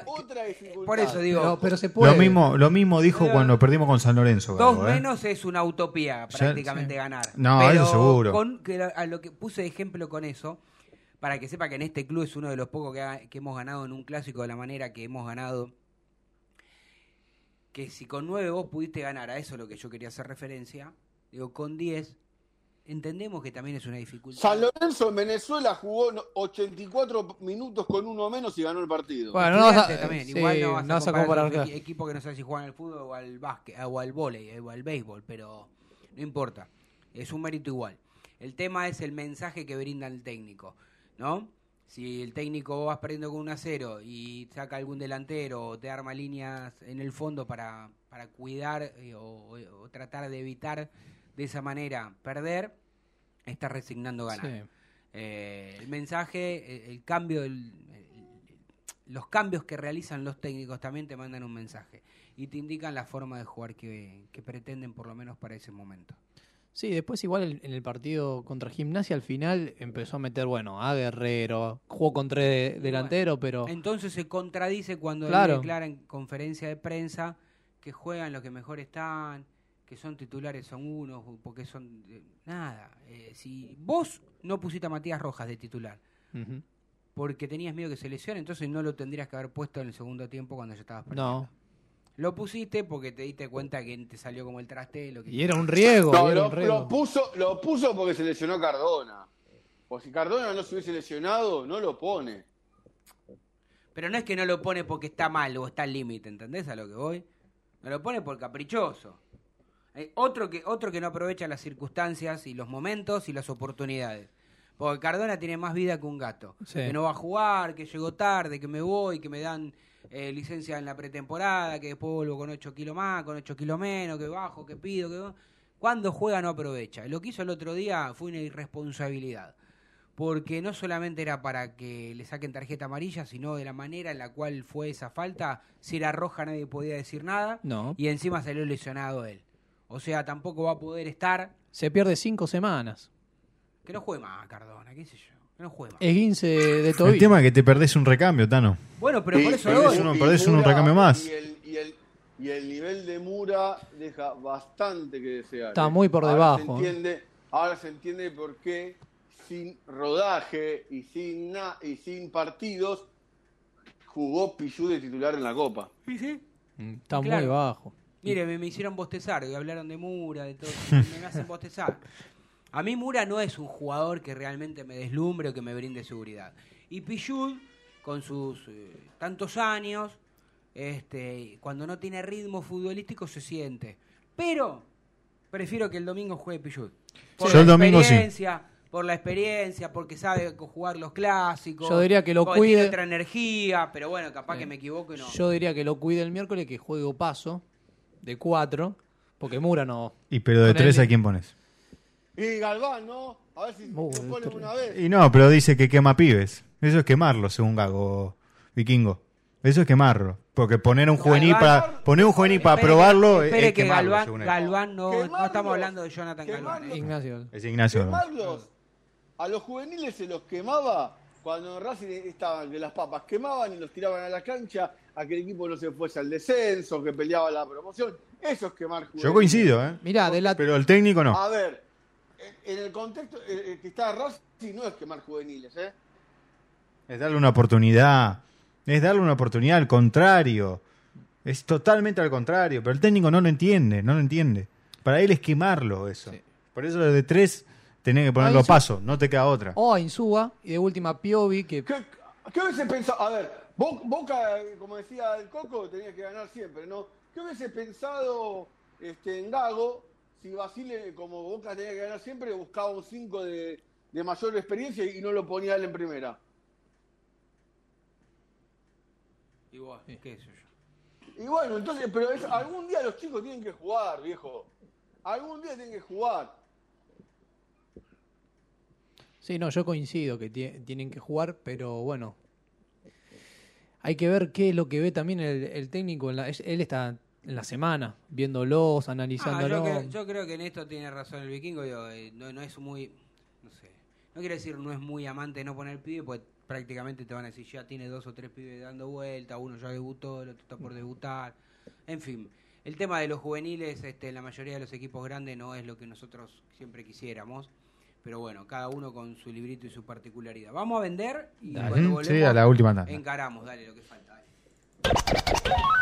S2: otra dificultad.
S1: por eso digo,
S4: Pero, pero se puede.
S5: Lo mismo, lo mismo dijo
S1: Pero-
S5: cuando perdimos con San Lorenzo.
S1: Dos
S5: ¿eh?
S1: menos es una utopía prácticamente
S5: sí.
S1: ganar.
S5: No,
S1: Pero
S5: eso seguro.
S1: Con, que a lo que puse de ejemplo con eso, para que sepa que en este club es uno de los pocos que, ha- que hemos ganado en un clásico de la manera que hemos ganado. Que si con nueve vos pudiste ganar, a eso es lo que yo quería hacer referencia. Digo, con 10 entendemos que también es una dificultad.
S2: San Lorenzo en Venezuela jugó no- 84 minutos con uno menos y ganó el partido.
S4: Bueno, no vas a,
S1: también,
S4: sí,
S1: igual no vas
S4: no
S1: a
S4: vas a
S1: comparar
S4: comparar,
S1: con
S4: claro.
S1: equi- equipos que no sabes si juegan al fútbol o al básquet, o al vóley, o al béisbol, pero no importa. Es un mérito igual. El tema es el mensaje que brinda el técnico, ¿no? Si el técnico vas perdiendo con un a 0 y saca algún delantero o te arma líneas en el fondo para, para cuidar eh, o, o tratar de evitar de esa manera perder, está resignando ganar.
S4: Sí.
S1: Eh, el mensaje, el, el cambio, el- el- los cambios que realizan los técnicos también te mandan un mensaje y te indican la forma de jugar que, que pretenden por lo menos para ese momento.
S4: Sí, después igual en el partido contra Gimnasia al final empezó a meter, bueno, a Guerrero, jugó con tres delanteros, pero
S1: Entonces se contradice cuando él
S4: Claro.
S1: declara en conferencia de prensa que juegan los que mejor están, que son titulares son unos, porque son... eh, nada, eh, si vos no pusiste a Matías Rojas de titular, porque tenías miedo que se lesione, entonces no lo tendrías que haber puesto en el segundo tiempo cuando ya estabas perdiendo.
S4: no.
S1: Lo pusiste porque te diste cuenta que te salió como el traste. Lo que
S4: Y era un
S2: No,
S4: era
S2: lo,
S4: un riesgo.
S2: lo puso, lo puso porque se lesionó Cardona. O si Cardona no se hubiese lesionado, no lo pone.
S1: Pero no es que no lo pone porque está mal o está al límite, ¿entendés a lo que voy? No lo pone por caprichoso. Hay otro que, otro que no aprovecha las circunstancias y los momentos y las oportunidades. Porque Cardona tiene más vida que un gato.
S4: Sí.
S1: Que no va a jugar, que llegó tarde, que me voy, que me dan eh, licencia en la pretemporada, que después vuelvo con 8 kilos más, con 8 kilos menos, que bajo, que pido, que... Cuando juega no aprovecha. Lo que hizo el otro día fue una irresponsabilidad. Porque no solamente era para que le saquen tarjeta amarilla, sino de la manera en la cual fue esa falta. Si era roja nadie podía decir nada.
S4: No.
S1: Y encima salió lesionado él. O sea, tampoco va a poder estar.
S4: Se pierde cinco semanas.
S1: Que no juegue más, Cardona, qué sé yo. No.
S4: Esguince de
S5: El
S4: tobillo.
S5: tema es que te perdés un recambio, Tano.
S1: Bueno, pero por eso
S5: perdés uno- un recambio más.
S2: Y el, y, el, y el nivel de Mura deja bastante que desear.
S4: Está
S2: ¿eh?
S4: muy por
S2: Ahora
S4: debajo,
S2: Se entiende, ahora se entiende por qué sin rodaje y sin, na- y sin partidos jugó Pichu de titular en la Copa.
S1: Sí, sí.
S4: Está muy bajo.
S1: Mire, me, me hicieron bostezar, y hablaron de Mura, de todo, me hacen bostezar. A mí Mura no es un jugador que realmente me deslumbre o que me brinde seguridad. Y Pichud, con sus eh, tantos años, este, cuando no tiene ritmo futbolístico se siente. Pero prefiero que el domingo juegue Pichud. Por
S5: Yo
S1: la
S5: el domingo sí.
S1: experiencia, Por la experiencia, porque sabe jugar los clásicos.
S4: Yo diría que lo
S1: porque tiene
S4: cuide.
S1: otra energía, pero bueno, capaz
S4: Sí.
S1: que me equivoco y no.
S4: Yo diría que lo cuide el miércoles, que juegue paso de cuatro, porque Mura no.
S5: Y pero de tres, ¿a quién pones?
S2: Y Galván, ¿no? A ver si
S4: Uh,
S2: se pone una vez.
S5: Y no, pero dice que quema pibes. Eso es quemarlo, según Gago Vikingo. Eso es quemarlo. Porque poner un juvenil
S1: Galván-
S5: para poner un juvenil para probarlo
S1: que, espere
S5: es
S1: que
S5: quemarlo,
S1: Galván,
S5: según él.
S1: Galván no, no estamos hablando de Jonathan Galván. ¿eh?
S4: Ignacio.
S5: Es Ignacio.
S2: Quemarlos. A los juveniles se los quemaba cuando en Racing estaban que las papas quemaban y los tiraban a la cancha a que el equipo no se fuese al descenso, que peleaba la promoción. Eso es quemar juveniles.
S5: Yo coincido, ¿eh?
S4: Mirá, de la,
S5: Pero el técnico no.
S2: A ver, en el contexto eh, eh, que está Racing no es quemar juveniles, ¿eh?
S5: Es darle una oportunidad. Es darle una oportunidad al contrario. Es totalmente al contrario. Pero el técnico no lo entiende, no lo entiende. Para él es quemarlo eso. Por eso de tres tenés que ponerlo a
S4: sí.
S5: paso, no te queda otra.
S4: o a Insúa y de última Piovi, que
S2: ¿Qué, qué hubiese pensado? A ver, Bo- Boca, como decía el Coco, tenía que ganar siempre, ¿no? ¿Qué hubiese pensado este, en Gago si Basile, como Boca tenía que ganar siempre, buscaba un 5 de, de mayor experiencia y no lo ponía él en primera?
S1: Y vos, qué sé yo.
S2: Y bueno, entonces, pero es- algún día los chicos tienen que jugar, viejo. Algún día tienen que jugar.
S4: Sí, no, yo coincido que tie- tienen que jugar, pero bueno. Hay que ver qué es lo que ve también el, el técnico. en la- es- él está en la semana viéndolos,
S1: Ah,
S4: analizándolo.
S1: yo, creo, yo creo que en esto tiene razón el vikingo. digo, eh, no, no es muy. No sé. No quiero decir no es muy amante de no poner pibe, pues prácticamente te van a decir ya tiene dos o tres pibes dando vuelta. Uno ya debutó, el otro está por debutar. En fin. El tema de los juveniles, este, en la mayoría de los equipos grandes, no es lo que nosotros siempre quisiéramos. Pero bueno, cada uno con su librito y su particularidad. Vamos a vender y
S5: Dale.
S1: cuando volvemos,
S5: sí, a la última tanda.
S1: encaramos, dale lo que falta. dale.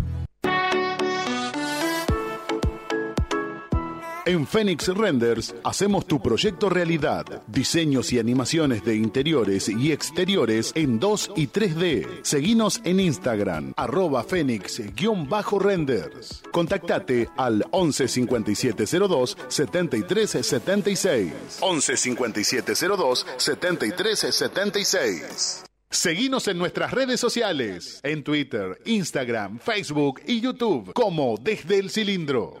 S8: En Phoenix Renders hacemos tu proyecto realidad. Diseños y animaciones de interiores y exteriores en 2 y 3D. Seguinos en Instagram, arroba Phoenix-renders. Contactate al 11 5702 7376. 11 5702 7376. Seguinos en nuestras redes sociales, en Twitter, Instagram, Facebook y YouTube como Desde el Cilindro.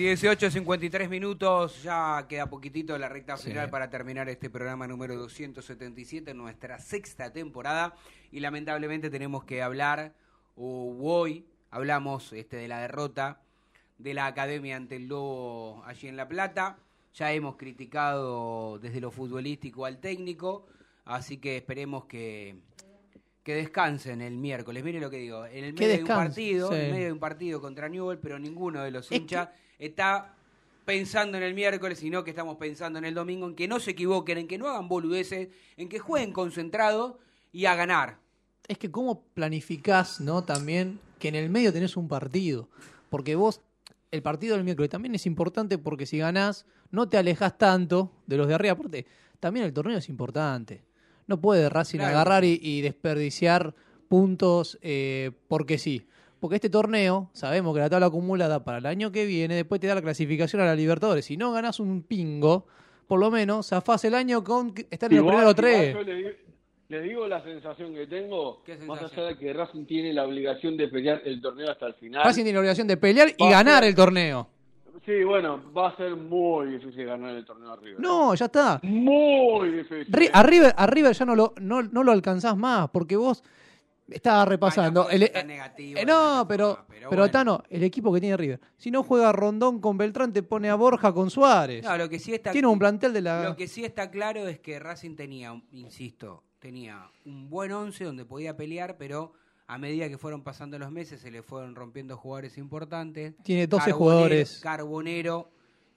S1: Dieciocho, 53 minutos, ya queda poquitito la recta final
S4: Sí.
S1: para terminar este programa número 277, nuestra sexta temporada. Y lamentablemente tenemos que hablar, o hoy hablamos este, de la derrota de la academia ante el Lobo allí en La Plata. Ya hemos criticado desde lo futbolístico al técnico, así que esperemos que, que descansen el miércoles. Mire lo que digo, en el medio de un partido,
S4: sí.
S1: en medio de un partido contra Newell, pero ninguno de los
S4: Es
S1: hinchas está pensando en el miércoles, sino que estamos pensando en el domingo, en que no se equivoquen, en que no hagan boludeces, en que jueguen concentrados y a ganar.
S4: Es que cómo planificás, ¿no? También que en el medio tenés un partido. Porque vos, el partido del miércoles también es importante porque si ganás, no te alejás tanto de los de arriba. Aparte, también el torneo es importante. No puede Racing
S1: Claro.
S4: agarrar y, y desperdiciar puntos eh, porque sí. Porque este torneo, sabemos que la tabla acumulada para el año que viene, después te da la clasificación a la Libertadores. Si no ganás un pingo, por lo menos zafás el año con que- estar en primeros
S10: igual
S4: tres.
S10: yo le, di- le digo la sensación que tengo,
S1: ¿Qué
S10: más allá de que Racing tiene la obligación de pelear el torneo hasta el final.
S4: Racing tiene la obligación de pelear y
S10: Va a
S4: ganar
S10: ser-
S4: el torneo.
S10: Sí, bueno, va a ser muy difícil ganar el torneo arriba.
S4: No, ya está.
S10: Muy difícil.
S4: A, River, a River ya no lo, no, no lo alcanzás más, porque vos estabas repasando.
S1: Ay,
S4: el-
S1: tan
S4: eh,
S1: negativo
S4: eh, no, pero,
S1: forma,
S4: pero,
S1: pero bueno.
S4: Tano, el equipo que tiene River. Si no juega Rondón con Beltrán, te pone a Borja con Suárez.
S1: No, lo que sí está
S4: Tiene un plantel de la.
S1: Lo que sí está claro es que Racing tenía, insisto, tenía un buen once donde podía pelear, pero a medida que fueron pasando los meses se le fueron rompiendo jugadores importantes.
S4: Tiene 12
S1: Carbonero-
S4: jugadores.
S1: Carbonero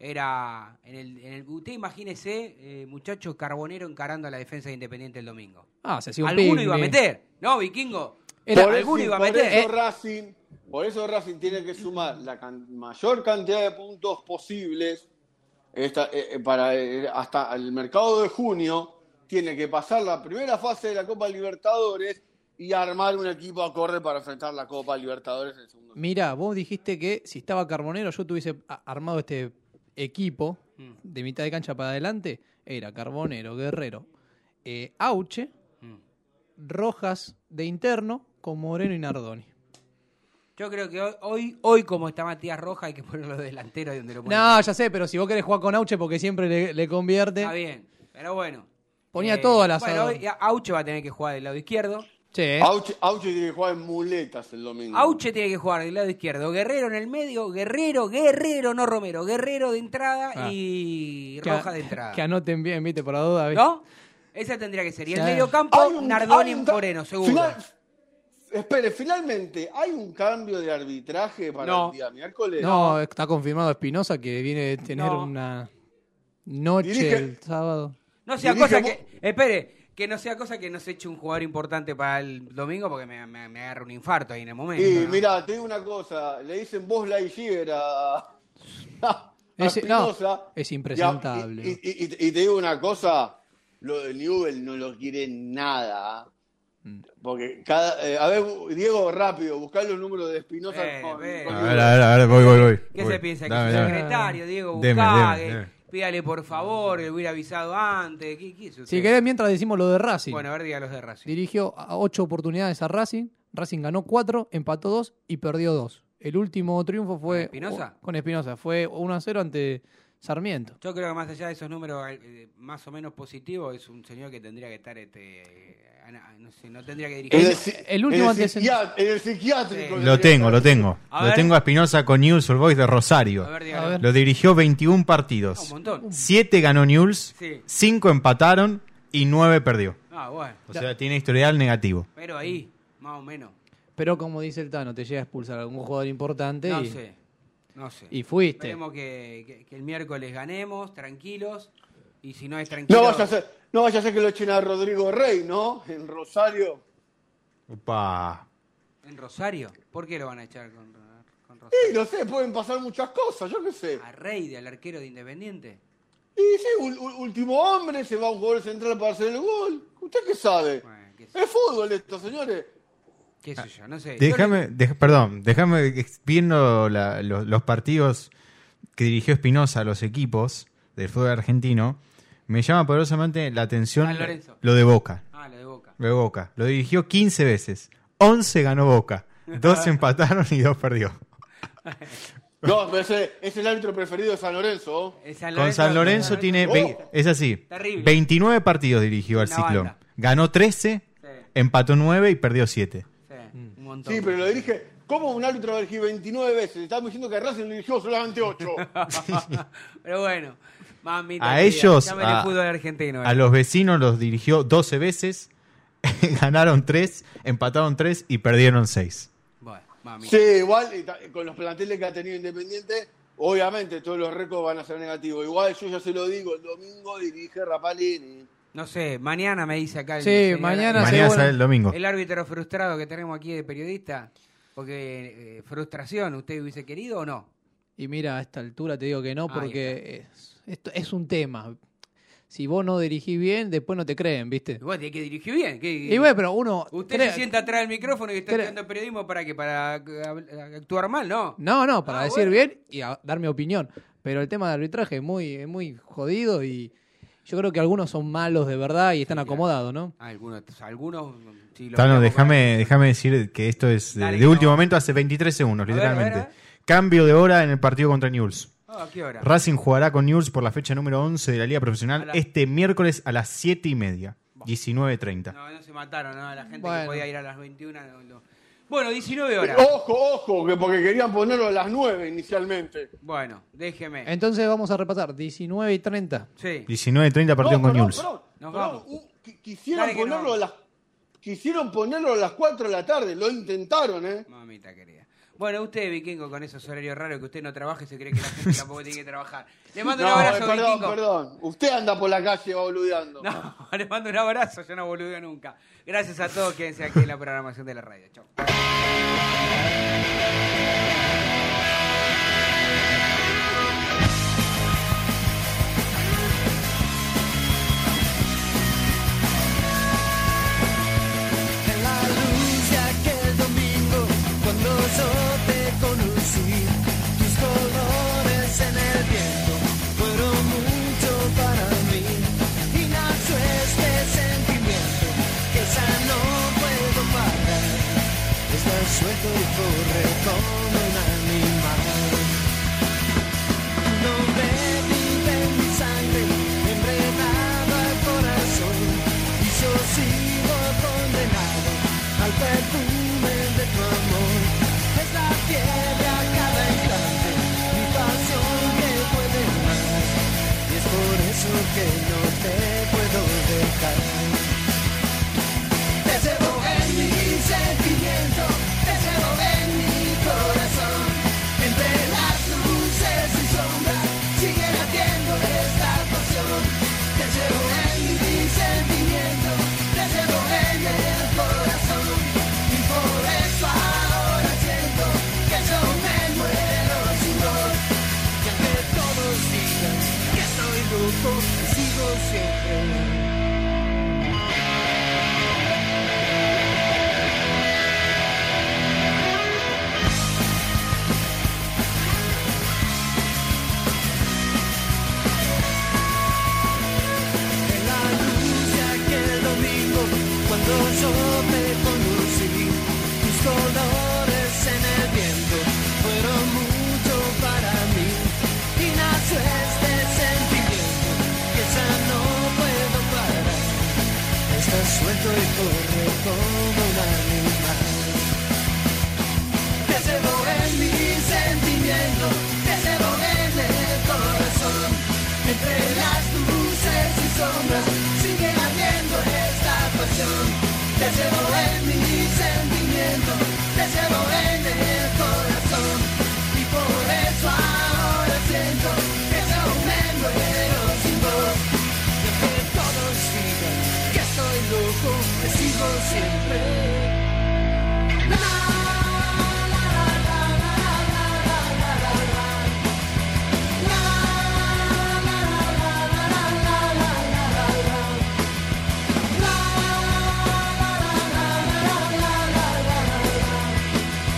S1: era en el, en el usted imagínese, eh, muchacho carbonero encarando a la defensa de Independiente el domingo.
S4: Ah, se
S1: Alguno iba a meter, ¿no, Vikingo?
S4: Era-
S2: por
S1: alguno
S2: eso,
S1: iba a
S2: por
S1: meter.
S2: eso
S1: Eh,
S2: Racing, por eso Racing tiene que sumar la can- mayor cantidad de puntos posibles esta- eh, eh, para eh, hasta el mercado de junio. Tiene que pasar la primera fase de la Copa Libertadores y armar un equipo acorde para enfrentar la Copa Libertadores en el segundo.
S4: Mira, vos dijiste que si estaba Carbonero yo tuviese armado este equipo
S1: Mm.
S4: de mitad de cancha para adelante. Era Carbonero, Guerrero, eh, Auche,
S1: Mm.
S4: Rojas de interno con Moreno y Nardoni.
S1: Yo creo que hoy, hoy, hoy, como está Matías Roja, hay que ponerlo de delantero ahí donde lo ponen.
S4: No, ya sé, pero si vos querés jugar con Auche porque siempre le, le convierte.
S1: Está bien, pero bueno. Eh,
S4: Ponía todo al asador.
S1: Bueno, hoy Auche va a tener que jugar del lado izquierdo.
S4: Che,
S2: Auche, Auche tiene que jugar en muletas el domingo.
S1: Auche tiene que jugar del lado izquierdo. Guerrero en el medio. Guerrero, Guerrero, no Romero. Guerrero de entrada
S4: Ah.
S1: y
S4: que,
S1: Roja de entrada.
S4: que anoten bien, viste, por la duda. ¿viste?
S1: ¿No? Esa tendría que ser. Y el
S4: Sí.
S1: medio campo,
S2: un-
S1: Nardoni
S2: ca-
S1: Moreno, seguro.
S2: Final- espere, finalmente, ¿hay un cambio de arbitraje para
S1: No.
S2: el día miércoles?
S4: No, está confirmado Espinosa que viene de tener
S1: No.
S4: una noche
S2: Dirige-
S4: el sábado.
S1: No sea
S2: Dirige
S1: cosa que. Espere, que no sea cosa que nos eche un jugador importante para el domingo porque me, me- me agarra un infarto ahí en el momento.
S2: Y
S1: ¿no?
S2: mira, te digo una cosa, le dicen vos la a, a
S4: Ese- no,
S2: Espinosa.
S4: es
S2: Y,
S4: impresentable.
S2: y- y- y- y te digo una cosa, lo de Newell no lo quiere nada.
S4: Mm.
S2: Porque cada. eh, a ver, Diego, rápido, buscar los números de Espinosa.
S1: Eh,
S5: A ver, a ver, a ver, voy, voy, voy.
S1: ¿Qué
S5: Voy.
S1: se piensa? Que es secretario, Diego
S5: Deme,
S1: Bucague,
S5: deme, deme.
S1: Pídale por favor, le hubiera avisado antes. ¿Qué, qué?
S4: Si querés, mientras decimos lo de Racing.
S1: Bueno, a ver, diga los de Racing.
S4: Dirigió a ocho oportunidades a Racing. Racing ganó cuatro, empató dos y perdió dos. El último triunfo fue.
S1: ¿Con Espinosa?
S4: Con Espinosa. Fue 1 a 0 ante Sarmiento.
S1: Yo creo que más allá de esos números eh, más o menos positivos, es un señor que tendría que estar, este, ana- no sé, no tendría que dirigir.
S4: El-
S2: el,
S4: último
S2: en el, psiquiátrico.
S1: Sí.
S5: Lo tengo, lo tengo.
S1: A
S5: Lo
S1: ver.
S5: tengo a Espinosa con News All Boys de Rosario.
S1: A ver,
S4: A ver.
S5: Lo dirigió 21
S1: Ah, un
S5: partidos.
S1: montón.
S5: 7 ganó News,
S1: Sí.
S5: 5 empataron y 9 perdió.
S1: Ah, bueno.
S5: O sea, tiene historial negativo.
S1: Pero ahí, más o menos.
S4: Pero como dice el Tano, te llega a expulsar a algún jugador importante
S1: No
S4: y,
S1: sé. No sé.
S4: y fuiste.
S1: Esperemos que, que- que el miércoles ganemos, tranquilos. Y si no es tranquilo.
S2: No vaya, a ser, no vaya a ser que lo echen a Rodrigo Rey, ¿no? En Rosario.
S5: Upa.
S1: ¿En Rosario? ¿Por qué lo van a echar con, con
S2: Y
S1: Rosario?
S2: no sé, pueden pasar muchas cosas, yo qué sé.
S1: ¿A Rey, al arquero de Independiente?
S2: Y sí, último hombre, se va un jugador central para hacer el gol. ¿Usted qué sabe?
S1: Bueno, qué sé,
S2: Es fútbol esto, señores.
S1: Qué sé yo, no sé.
S5: Déjame, dej- perdón, déjame viendo la- lo- los partidos que dirigió Espinosa a los equipos del fútbol argentino, me llama poderosamente la atención
S1: San Lorenzo.
S5: lo de Boca.
S1: Ah, lo de Boca.
S5: Lo de Boca. Lo dirigió 15 veces. 11 ganó Boca. Dos empataron y dos perdió.
S2: No, pero ese es el árbitro preferido de San Lorenzo.
S1: San
S5: Con San Lorenzo tiene.
S2: Oh.
S5: Es así.
S1: Terrible.
S5: 29 partidos dirigió al
S1: banda.
S5: Ganó 13,
S1: Sí,
S5: empató 9 y perdió 7.
S1: Sí, un montón.
S2: Sí, pero lo dirige. ¿Cómo un árbitro va a dirigir 29 veces? Estamos diciendo que Racing lo dirigió solamente 8.
S1: pero bueno, mamita.
S5: A ellos,
S1: llámele
S5: a,
S1: fútbol argentino.
S5: a
S1: eh.
S5: los vecinos los dirigió 12 veces, ganaron 3, empataron 3 y perdieron 6.
S1: Bueno, mamita.
S2: sí, igual, con los planteles que ha tenido Independiente, obviamente todos los récords van a ser negativos. Igual yo ya se lo digo, el domingo dirige Rapalini.
S1: No sé, mañana me dice acá el
S4: Sí,
S1: señor-
S4: mañana
S5: Mañana sale el domingo.
S1: El árbitro frustrado que tenemos aquí de periodista. Porque eh, frustración, ¿usted hubiese querido o no?
S4: Y mira, a esta altura te digo que no, porque es, esto es un tema. Si vos no dirigís bien, después no te creen, ¿viste?
S1: Igual tiene que dirigir bien. ¿qué-
S4: Y bueno, pero uno.
S1: Usted se sienta atrás del micrófono y está estudiando periodismo para que para eh, actuar mal, ¿no?
S4: No, no, para
S1: Ah,
S4: decir
S1: bueno.
S4: bien y a- dar mi opinión. Pero el tema de arbitraje es muy, es muy jodido y yo creo que algunos son malos de verdad y están acomodados, ¿no?
S1: Algunos, algunos sí, lo
S5: Tano, déjame, déjame decir que esto es de,
S1: Dale,
S5: de
S1: que
S5: último
S1: no.
S5: momento, hace 23 segundos,
S1: A ver, a ver,
S5: literalmente.
S1: a ver.
S5: Cambio de hora en el partido contra Newell's.
S1: para- Ah, ¿a qué hora?
S5: Racing jugará con Newell's por la fecha número 11 de la Liga Profesional
S1: la-
S5: este miércoles a las 7 y media, 19.30.
S1: No, no se mataron, ¿no? La gente que podía ir a las 21. no, no. Bueno, 19 horas.
S2: Ojo, ojo, que porque querían ponerlo a las 9 inicialmente.
S1: Bueno, déjeme.
S4: Entonces vamos a repasar 19 y 30.
S1: Sí.
S5: 19.30 partido
S2: No,
S5: con
S2: perdón,
S5: Newell's.
S2: perdón,
S1: Nos vamos.
S2: quisieron
S1: Dale que
S2: ponerlo a las quisieron ponerlo a las 4 de la tarde, lo intentaron, ¿eh?
S1: Mamita querida. Bueno, usted, Vikingo, con esos horarios raros que usted no trabaja y se cree que la gente tampoco tiene que trabajar. Le mando
S2: no,
S1: un abrazo,
S2: eh, perdón,
S1: Vikingo.
S2: Perdón, usted anda por la calle boludeando.
S1: No, le mando un abrazo, yo no boludeo nunca. Gracias a todos, quédense aquí en la programación de la radio.
S3: Chao. Bye.